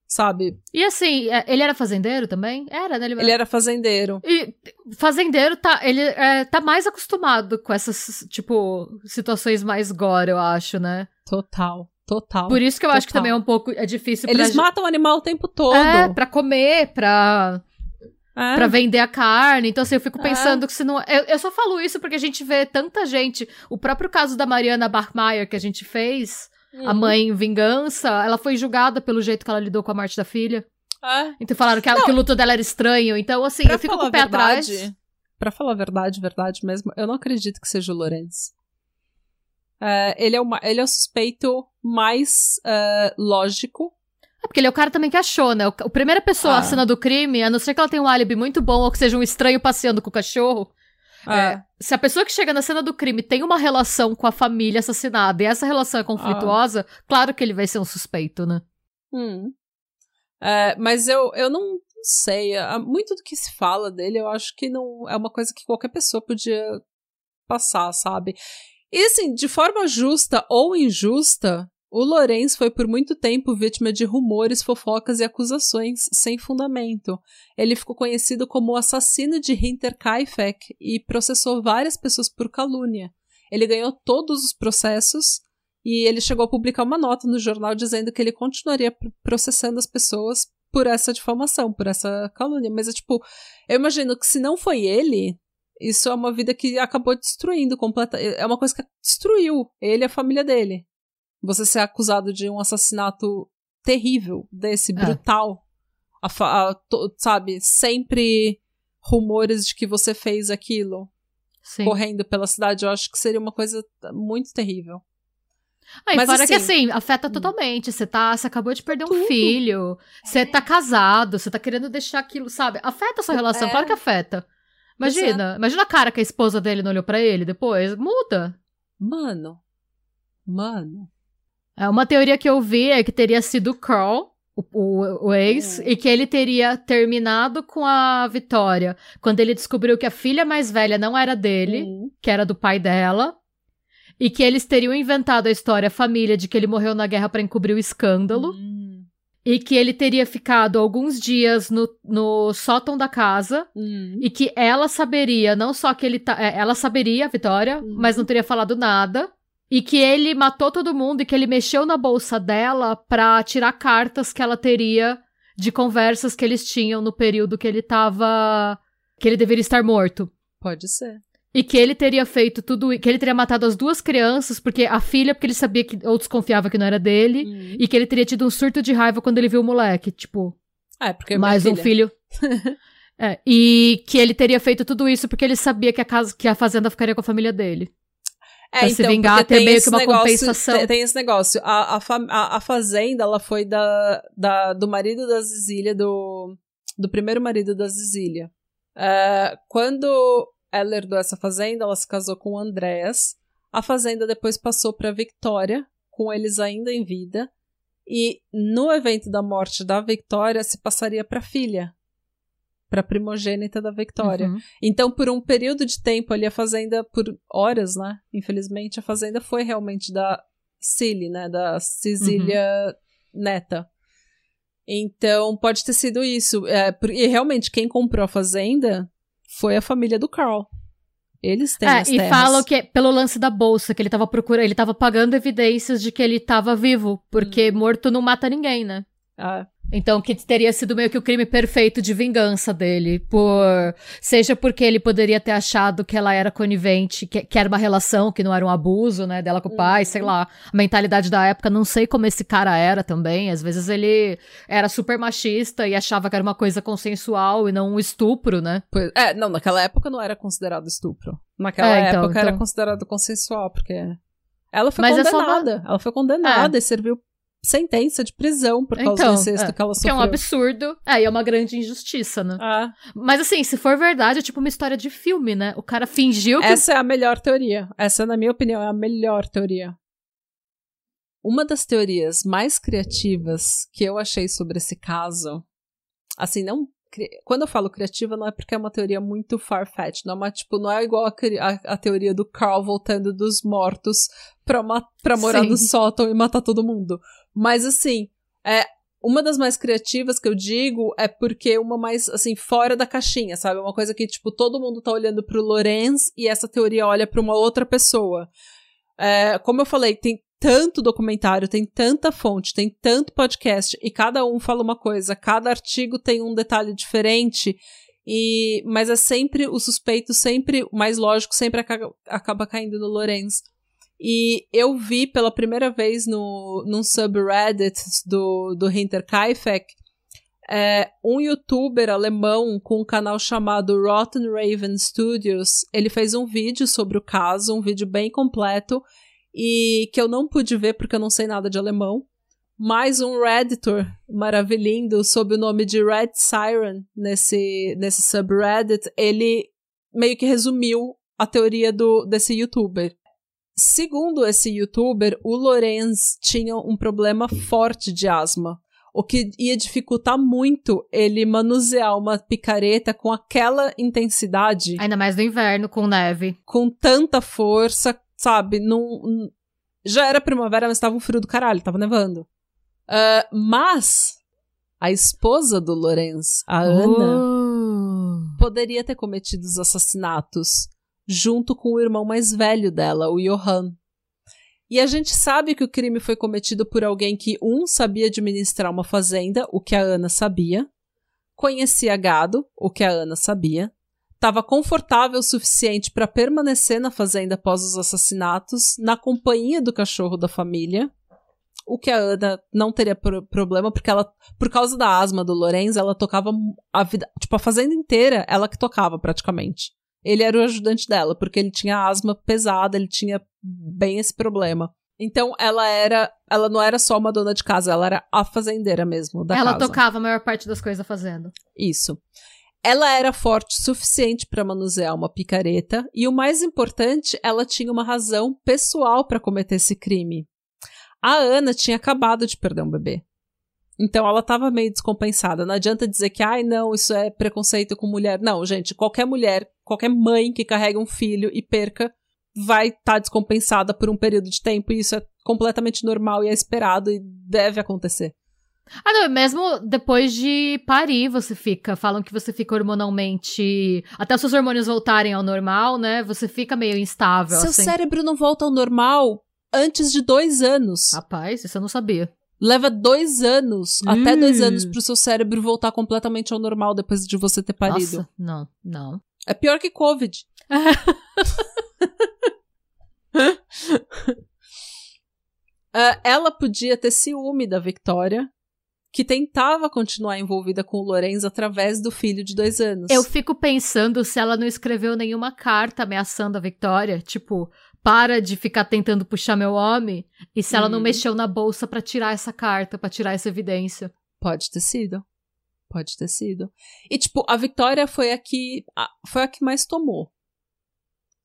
sabe? E assim, é, ele era fazendeiro também? Era, né? Ele era fazendeiro. E fazendeiro tá, ele é, tá mais acostumado com essas, tipo, situações mais gore, eu acho, né? Total. Total. Por isso que eu total. acho que também é um pouco é difícil Eles pra... matam o animal o tempo todo. É, pra comer, pra É. Pra vender a carne. Então, assim, eu fico É. pensando que se não. Eu, eu só falo isso porque a gente vê tanta gente. O próprio caso da Mariana Bachmeier que a gente fez, a Uhum. mãe Vingança, ela foi julgada pelo jeito que ela lidou com a morte da filha. É. Então falaram que, a- que o luto dela era estranho. Então, assim, Pra eu fico com o pé a verdade, atrás. Pra falar a verdade, verdade mesmo, eu não acredito que seja o Lorenz. É, ele, é o, ma- ele é o suspeito mais é, lógico. É porque ele é o cara também que achou, né? O, a primeira pessoa Ah. à cena do crime, a não ser que ela tenha um álibi muito bom ou que seja um estranho passeando com o cachorro. É. Se a pessoa que chega na cena do crime tem uma relação com a família assassinada e essa relação é conflituosa, claro que ele vai ser um suspeito, né? Hum. É, mas eu, eu não sei. Muito do que se fala dele, eu acho que não é uma coisa que qualquer pessoa podia passar, sabe? E assim, de forma justa ou injusta, o Lorenz foi por muito tempo vítima de rumores, fofocas e acusações sem fundamento. Ele ficou conhecido como o assassino de Hinterkaifeck e processou várias pessoas por calúnia. Ele ganhou todos os processos e ele chegou a publicar uma nota no jornal dizendo que ele continuaria pr- processando as pessoas por essa difamação, por essa calúnia. Mas é tipo, eu imagino que se não foi ele, isso é uma vida que acabou destruindo completa. É uma coisa que destruiu ele e a família dele. Você ser acusado de um assassinato terrível desse, É. brutal. A sabe, sempre rumores de que você fez aquilo Sim. correndo pela cidade, eu acho que seria uma coisa muito terrível. Aí, Mas, fora que assim, assim, afeta hum. totalmente. Você tá, você acabou de perder um Tudo. filho, você tá casado, você tá querendo deixar aquilo, sabe? Afeta a sua relação, É. claro que afeta. Pois Imagina, imagina a cara que a esposa dele não olhou pra ele depois. Muda. Mano. Mano. É uma teoria que eu vi é que teria sido o Carl, o, o, o ex, Hum. e que ele teria terminado com a Vitória quando ele descobriu que a filha mais velha não era dele, Hum. que era do pai dela, e que eles teriam inventado a história família de que ele morreu na guerra pra encobrir o escândalo. Hum. E que ele teria ficado alguns dias no, no sótão da casa. Hum. E que ela saberia, não só que ele tá. é, ela saberia, a Vitória, Uhum. mas não teria falado nada. E que ele matou todo mundo e que ele mexeu na bolsa dela pra tirar cartas que ela teria de conversas que eles tinham no período que ele tava. que ele deveria estar morto. Pode ser. E que ele teria feito tudo. que ele teria matado as duas crianças, porque a filha, porque ele sabia que. ou desconfiava que não era dele. Hum. E que ele teria tido um surto de raiva quando ele viu o moleque. Tipo, É, porque mais minha um filho. <laughs> É, e que ele teria feito tudo isso porque ele sabia que a, casa, que a fazenda ficaria com a família dele. É, pra se vingar, ter tem meio que uma negócio- compensação. Tem, tem esse negócio. A, a, a, a fazenda, ela foi da, da, do marido da Zizília, do, do primeiro marido da Zizília. É, quando ela herdou essa fazenda, ela se casou com o Andréas. A fazenda depois passou para Victoria, com eles ainda em vida. E no evento da morte da Victoria, se passaria para filha. Para primogênita da Victoria. Uhum. Então, por um período de tempo ali, a fazenda, por horas, né? Infelizmente, a fazenda foi realmente da Cilly, né? Da Cecília Neta. Então, pode ter sido isso. É, por- e realmente, quem comprou a fazenda foi a família do Carl. Eles têm É, as e terras. falam que pelo lance da bolsa, que ele tava procurando, ele tava pagando evidências de que ele tava vivo, porque Hum. morto não mata ninguém, né? Ah, Então, que teria sido meio que o crime perfeito de vingança dele, por seja porque ele poderia ter achado que ela era conivente, que, que era uma relação, que não era um abuso, né, dela com o pai, Uhum. sei lá. A mentalidade da época, não sei como esse cara era também. Às vezes ele era super machista e achava que era uma coisa consensual e não um estupro, né? pois- é, não, naquela época não era considerado estupro. Naquela É, então, época era então. considerado consensual, porque ela foi Mas é só uma- condenada. Ela foi condenada e serviu sentença de prisão por causa Então, do incesto é, que ela Que é sofreu. um absurdo. É, e é uma grande injustiça, né? Ah. Mas assim, se for verdade, é tipo uma história de filme, né? O cara fingiu que. Essa é a melhor teoria. Essa, na minha opinião, é a melhor teoria. Uma das teorias mais criativas que eu achei sobre esse caso, assim, não. Quando eu falo criativa, não é porque é uma teoria muito far-fetched. Não é, uma, tipo, não é igual a, a- a teoria do Carl voltando dos mortos pra, pra morar Sim. no sótão e matar todo mundo. Mas, assim, é, uma das mais criativas que eu digo é porque uma mais, assim, fora da caixinha, sabe? Uma coisa que, tipo, todo mundo tá olhando pro Lorenz e essa teoria olha para uma outra pessoa. É, como eu falei, tem tanto documentário, tem tanta fonte, tem tanto podcast e cada um fala uma coisa, cada artigo tem um detalhe diferente. E, mas é sempre o suspeito, sempre o mais lógico, sempre acaba, acaba caindo no Lorenz. E eu vi pela primeira vez no, num subreddit do, do Hinterkaifeck é, um youtuber alemão com um canal chamado Rotten Raven Studios. Ele fez um vídeo sobre o caso, um vídeo bem completo, e que eu não pude ver porque eu não sei nada de alemão. Mais um Redditor maravilhindo sob o nome de Red Siren nesse, nesse subreddit. Ele meio que resumiu a teoria do, desse youtuber. Segundo esse youtuber, o Lorenz tinha um problema forte de asma, o que ia dificultar muito ele manusear uma picareta com aquela intensidade. Ainda mais no inverno, com neve. Com tanta força, sabe? Num, já era primavera, mas estava um frio do caralho, tava nevando. Uh, mas a esposa do Lorenz, a Ana, Oh. poderia ter cometido os assassinatos junto com o irmão mais velho dela, o Johan. E a gente sabe que o crime foi cometido por alguém que, um, sabia administrar uma fazenda, o que a Ana sabia, conhecia gado, o que a Ana sabia, estava confortável o suficiente para permanecer na fazenda após os assassinatos, na companhia do cachorro da família, o que a Ana não teria pro problema, porque ela, por causa da asma do Lorenz, ela tocava a vida, tipo, a fazenda inteira, ela que tocava praticamente. Ele era o ajudante dela, porque ele tinha asma pesada, ele tinha bem esse problema. Então ela era, ela não era só uma dona de casa, ela era a fazendeira mesmo da Ela casa. tocava a maior parte das coisas fazendo. Isso. Ela era forte o suficiente para manusear uma picareta e o mais importante, ela tinha uma razão pessoal para cometer esse crime. A Ana tinha acabado de perder um bebê. Então ela estava meio descompensada. Não adianta dizer que, ai, não, isso é preconceito com mulher. Não, gente, qualquer mulher, qualquer mãe que carrega um filho e perca vai estar tá descompensada por um período de tempo e isso é completamente normal e é esperado e deve acontecer. Ah, não, mesmo depois de parir, você fica. Falam que você fica hormonalmente. Até os seus hormônios voltarem ao normal, né? Você fica meio instável. Seu assim. cérebro não volta ao normal antes de dois anos. Rapaz, isso eu não sabia. Leva dois anos, até Ih. dois anos, pro seu cérebro voltar completamente ao normal depois de você ter parido. Nossa, não, não. É pior que Covid. <laughs> Ah, ela podia ter ciúme da Victoria, que tentava continuar envolvida com o Lorenz através do filho de dois anos. Eu fico pensando se ela não escreveu nenhuma carta ameaçando a Victoria, tipo, para de ficar tentando puxar meu homem, e se ela não Hum. mexeu na bolsa pra tirar essa carta, pra tirar essa evidência. Pode ter sido. Pode ter sido. E, tipo, a Victoria foi a que, a- foi a que mais tomou.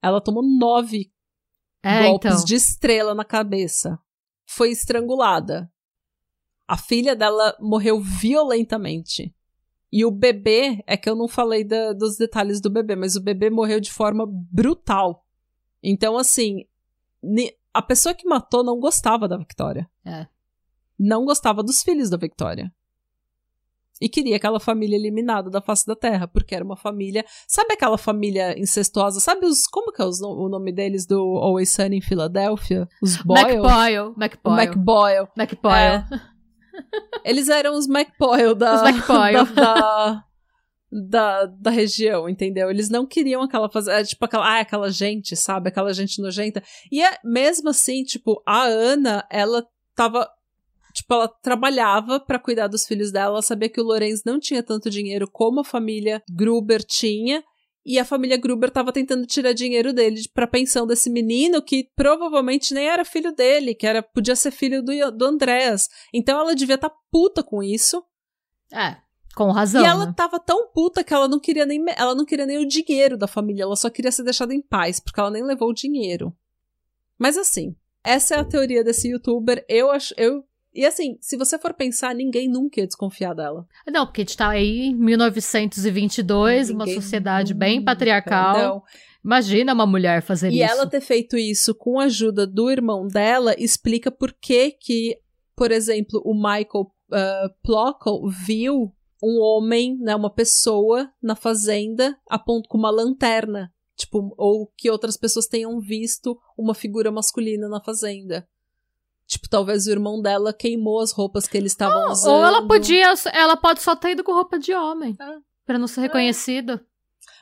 Ela tomou nove É, golpes então. de estrela na cabeça. Foi estrangulada. A filha dela morreu violentamente. E o bebê, é que eu não falei da- dos detalhes do bebê, mas o bebê morreu de forma brutal. Então, assim, a pessoa que matou não gostava da Victoria. É. Não gostava dos filhos da Victoria. E queria aquela família eliminada da face da terra, porque era uma família. Sabe aquela família incestuosa? Sabe os. Como que é os o nome deles do Always Sunny em Filadélfia? Os Boyle? McBoyle, McBoyle, McBoyle. McBoyle. Eles eram os McBoyle da, Os McBoyle. <laughs> da, da, da, da região, entendeu? Eles não queriam aquela fazer, tipo aquela, ah, aquela gente, sabe? Aquela gente nojenta. E é, mesmo assim, tipo, a Ana, ela tava tipo, ela trabalhava pra cuidar dos filhos dela, ela sabia que o Lorenz não tinha tanto dinheiro como a família Gruber tinha. E a família Gruber tava tentando tirar dinheiro dele pra pensão desse menino que provavelmente nem era filho dele, que era podia ser filho do, do Andréas. Então ela devia estar tá puta com isso. É, com razão. e ela né? tava tão puta que ela não queria nem ela não queria nem o dinheiro da família, ela só queria ser deixada em paz, porque ela nem levou o dinheiro. Mas assim, essa é a teoria desse youtuber. Eu acho eu e assim, se você for pensar, ninguém nunca ia desconfiar dela. Não, porque a gente tá aí em 1922, uma Ninguém sociedade bem patriarcal. não. Imagina uma mulher fazer E isso. ela ter feito isso com a ajuda do irmão dela explica por que que, por exemplo, o Michael, uh, Plockle viu um homem, né, uma pessoa na fazenda a ponto com uma lanterna, tipo, ou que outras pessoas tenham visto uma figura masculina na fazenda. Tipo, talvez o irmão dela queimou as roupas que eles estavam usando. ou ela podia, ela pode só ter ido com roupa de homem. É. Pra não ser reconhecida.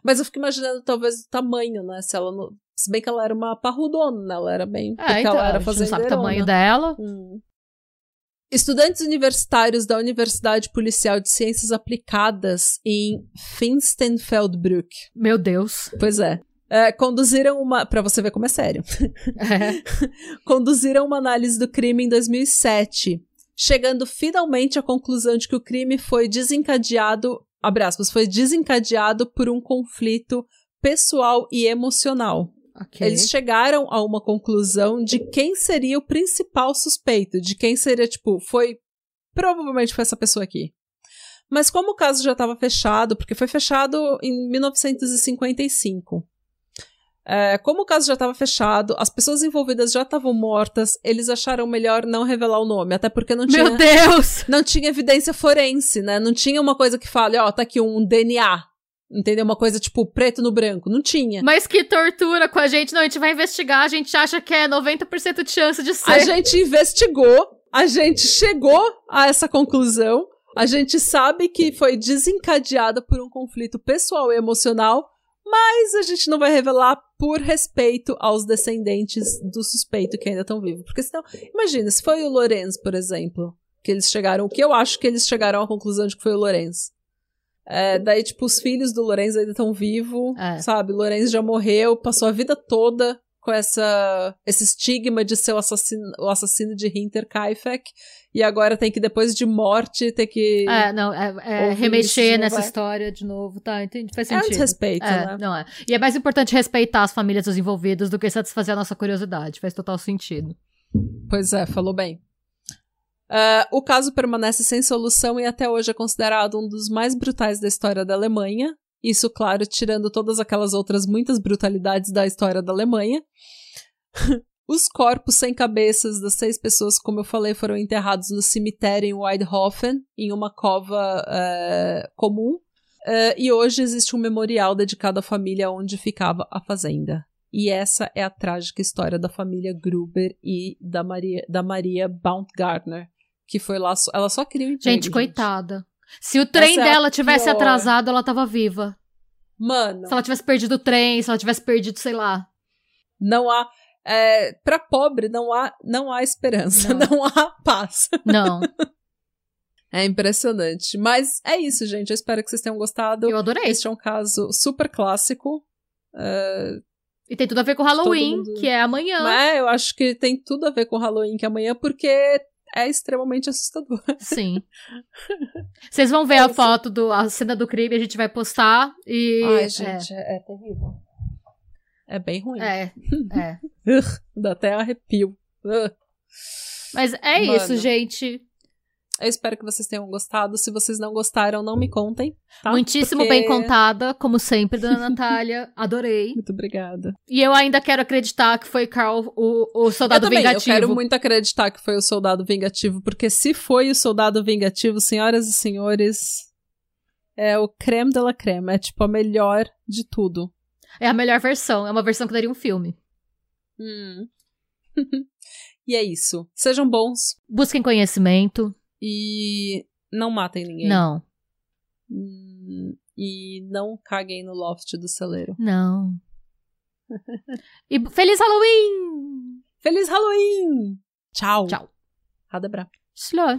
Mas eu fico imaginando talvez o tamanho, né? Se ela não... Se bem que ela era uma parrudona, né? Ela era bem... É, então, ela era a gente não sabe o tamanho dela. Hum. Estudantes universitários da Universidade Policial de Ciências Aplicadas em Finstenfeldbruck. Meu Deus. Pois é. É, conduziram uma. Pra você ver como é sério. É. <laughs> conduziram uma análise do crime em 2007, chegando finalmente à conclusão de que o crime foi desencadeado. Abre aspas, foi desencadeado por um conflito pessoal e emocional. Ok. Eles chegaram a uma conclusão de quem seria o principal suspeito, de quem seria, tipo, foi. Provavelmente foi essa pessoa aqui. Mas como o caso já estava fechado, porque foi fechado em 1955. é, como o caso já estava fechado, as pessoas envolvidas já estavam mortas, eles acharam melhor não revelar o nome, até porque não tinha, Meu Deus! não tinha evidência forense, né? Não tinha uma coisa que fale, ó, tá aqui um DNA, entendeu? Uma coisa tipo preto no branco, não tinha. Mas que tortura com a gente. Não, a gente vai investigar. A gente acha que é 90% de chance de ser. A gente investigou, a gente chegou a essa conclusão, a gente sabe que foi desencadeada por um conflito pessoal e emocional, mas a gente não vai revelar por respeito aos descendentes do suspeito que ainda estão vivos. Porque senão, imagina, se foi o Lorenz, por exemplo, que eles chegaram, o que eu acho que eles chegaram à conclusão de que foi o Lorenz. É, daí, tipo, os filhos do Lorenz ainda estão vivos, É. sabe? Lorenz já morreu, passou a vida toda com essa, esse estigma de ser o assassino, o assassino de Hinterkaifeck, e agora tem que, depois de morte, ter que... É, não, é, é isso remexer não nessa vai- história de novo, tá? Entendi, faz É um sentido. desrespeito, É, né? não é. E é mais importante respeitar as famílias dos envolvidos do que satisfazer a nossa curiosidade. Faz total sentido. Pois é, falou bem. Ah, o caso permanece sem solução e até hoje é considerado um dos mais brutais da história da Alemanha. Isso, claro, tirando todas aquelas outras muitas brutalidades da história da Alemanha. <laughs> Os corpos sem cabeças das seis pessoas, como eu falei, foram enterrados no cemitério em Weidhofen, em uma cova eh, comum. Eh, e hoje existe um memorial dedicado à família onde ficava a fazenda. E essa é a trágica história da família Gruber e da Maria, da Maria Baumgartner, que foi lá, ela só queria um emprego, Gente, coitada. Se o trem Essa é dela tivesse pior. atrasado, ela tava viva. Mano, Se ela tivesse perdido o trem, se ela tivesse perdido, sei lá. não há é, para pobre não há não há esperança, Não. <laughs> não, há paz. Não, <laughs> É impressionante, mas é isso, gente. Eu espero que vocês tenham gostado. eu adorei. Este é um caso super clássico. É, E tem tudo a ver com Halloween, mundo- que é amanhã. mas eu acho que tem tudo a ver com Halloween que é amanhã, porque é extremamente assustador. Sim. Vocês vão ver É a foto do a cena do crime, a gente vai postar e Ai, gente, é, é terrível. É bem ruim. é, é, <laughs> é. Dá até arrepio. Mas é Mano. isso, gente. Eu espero que vocês tenham gostado. Se vocês não gostaram, não me contem. Tá? Muitíssimo Porque- bem contada, como sempre, dona <laughs> Natália. Adorei. Muito obrigada. E eu ainda quero acreditar que foi Carl, o, o Eu soldado também, vingativo. eu quero muito acreditar que foi o soldado vingativo, porque se foi o soldado vingativo, senhoras e senhores, é o creme de la creme. É tipo a melhor de tudo. É a melhor versão. É uma versão que daria um filme. Hum. <laughs> e é isso. Sejam bons Busquem conhecimento. E não matem ninguém. Não, Hum, E não caguem no loft do celeiro. não. <laughs> E feliz Halloween! Feliz Halloween! Tchau. Tchau. Radebra. Slå.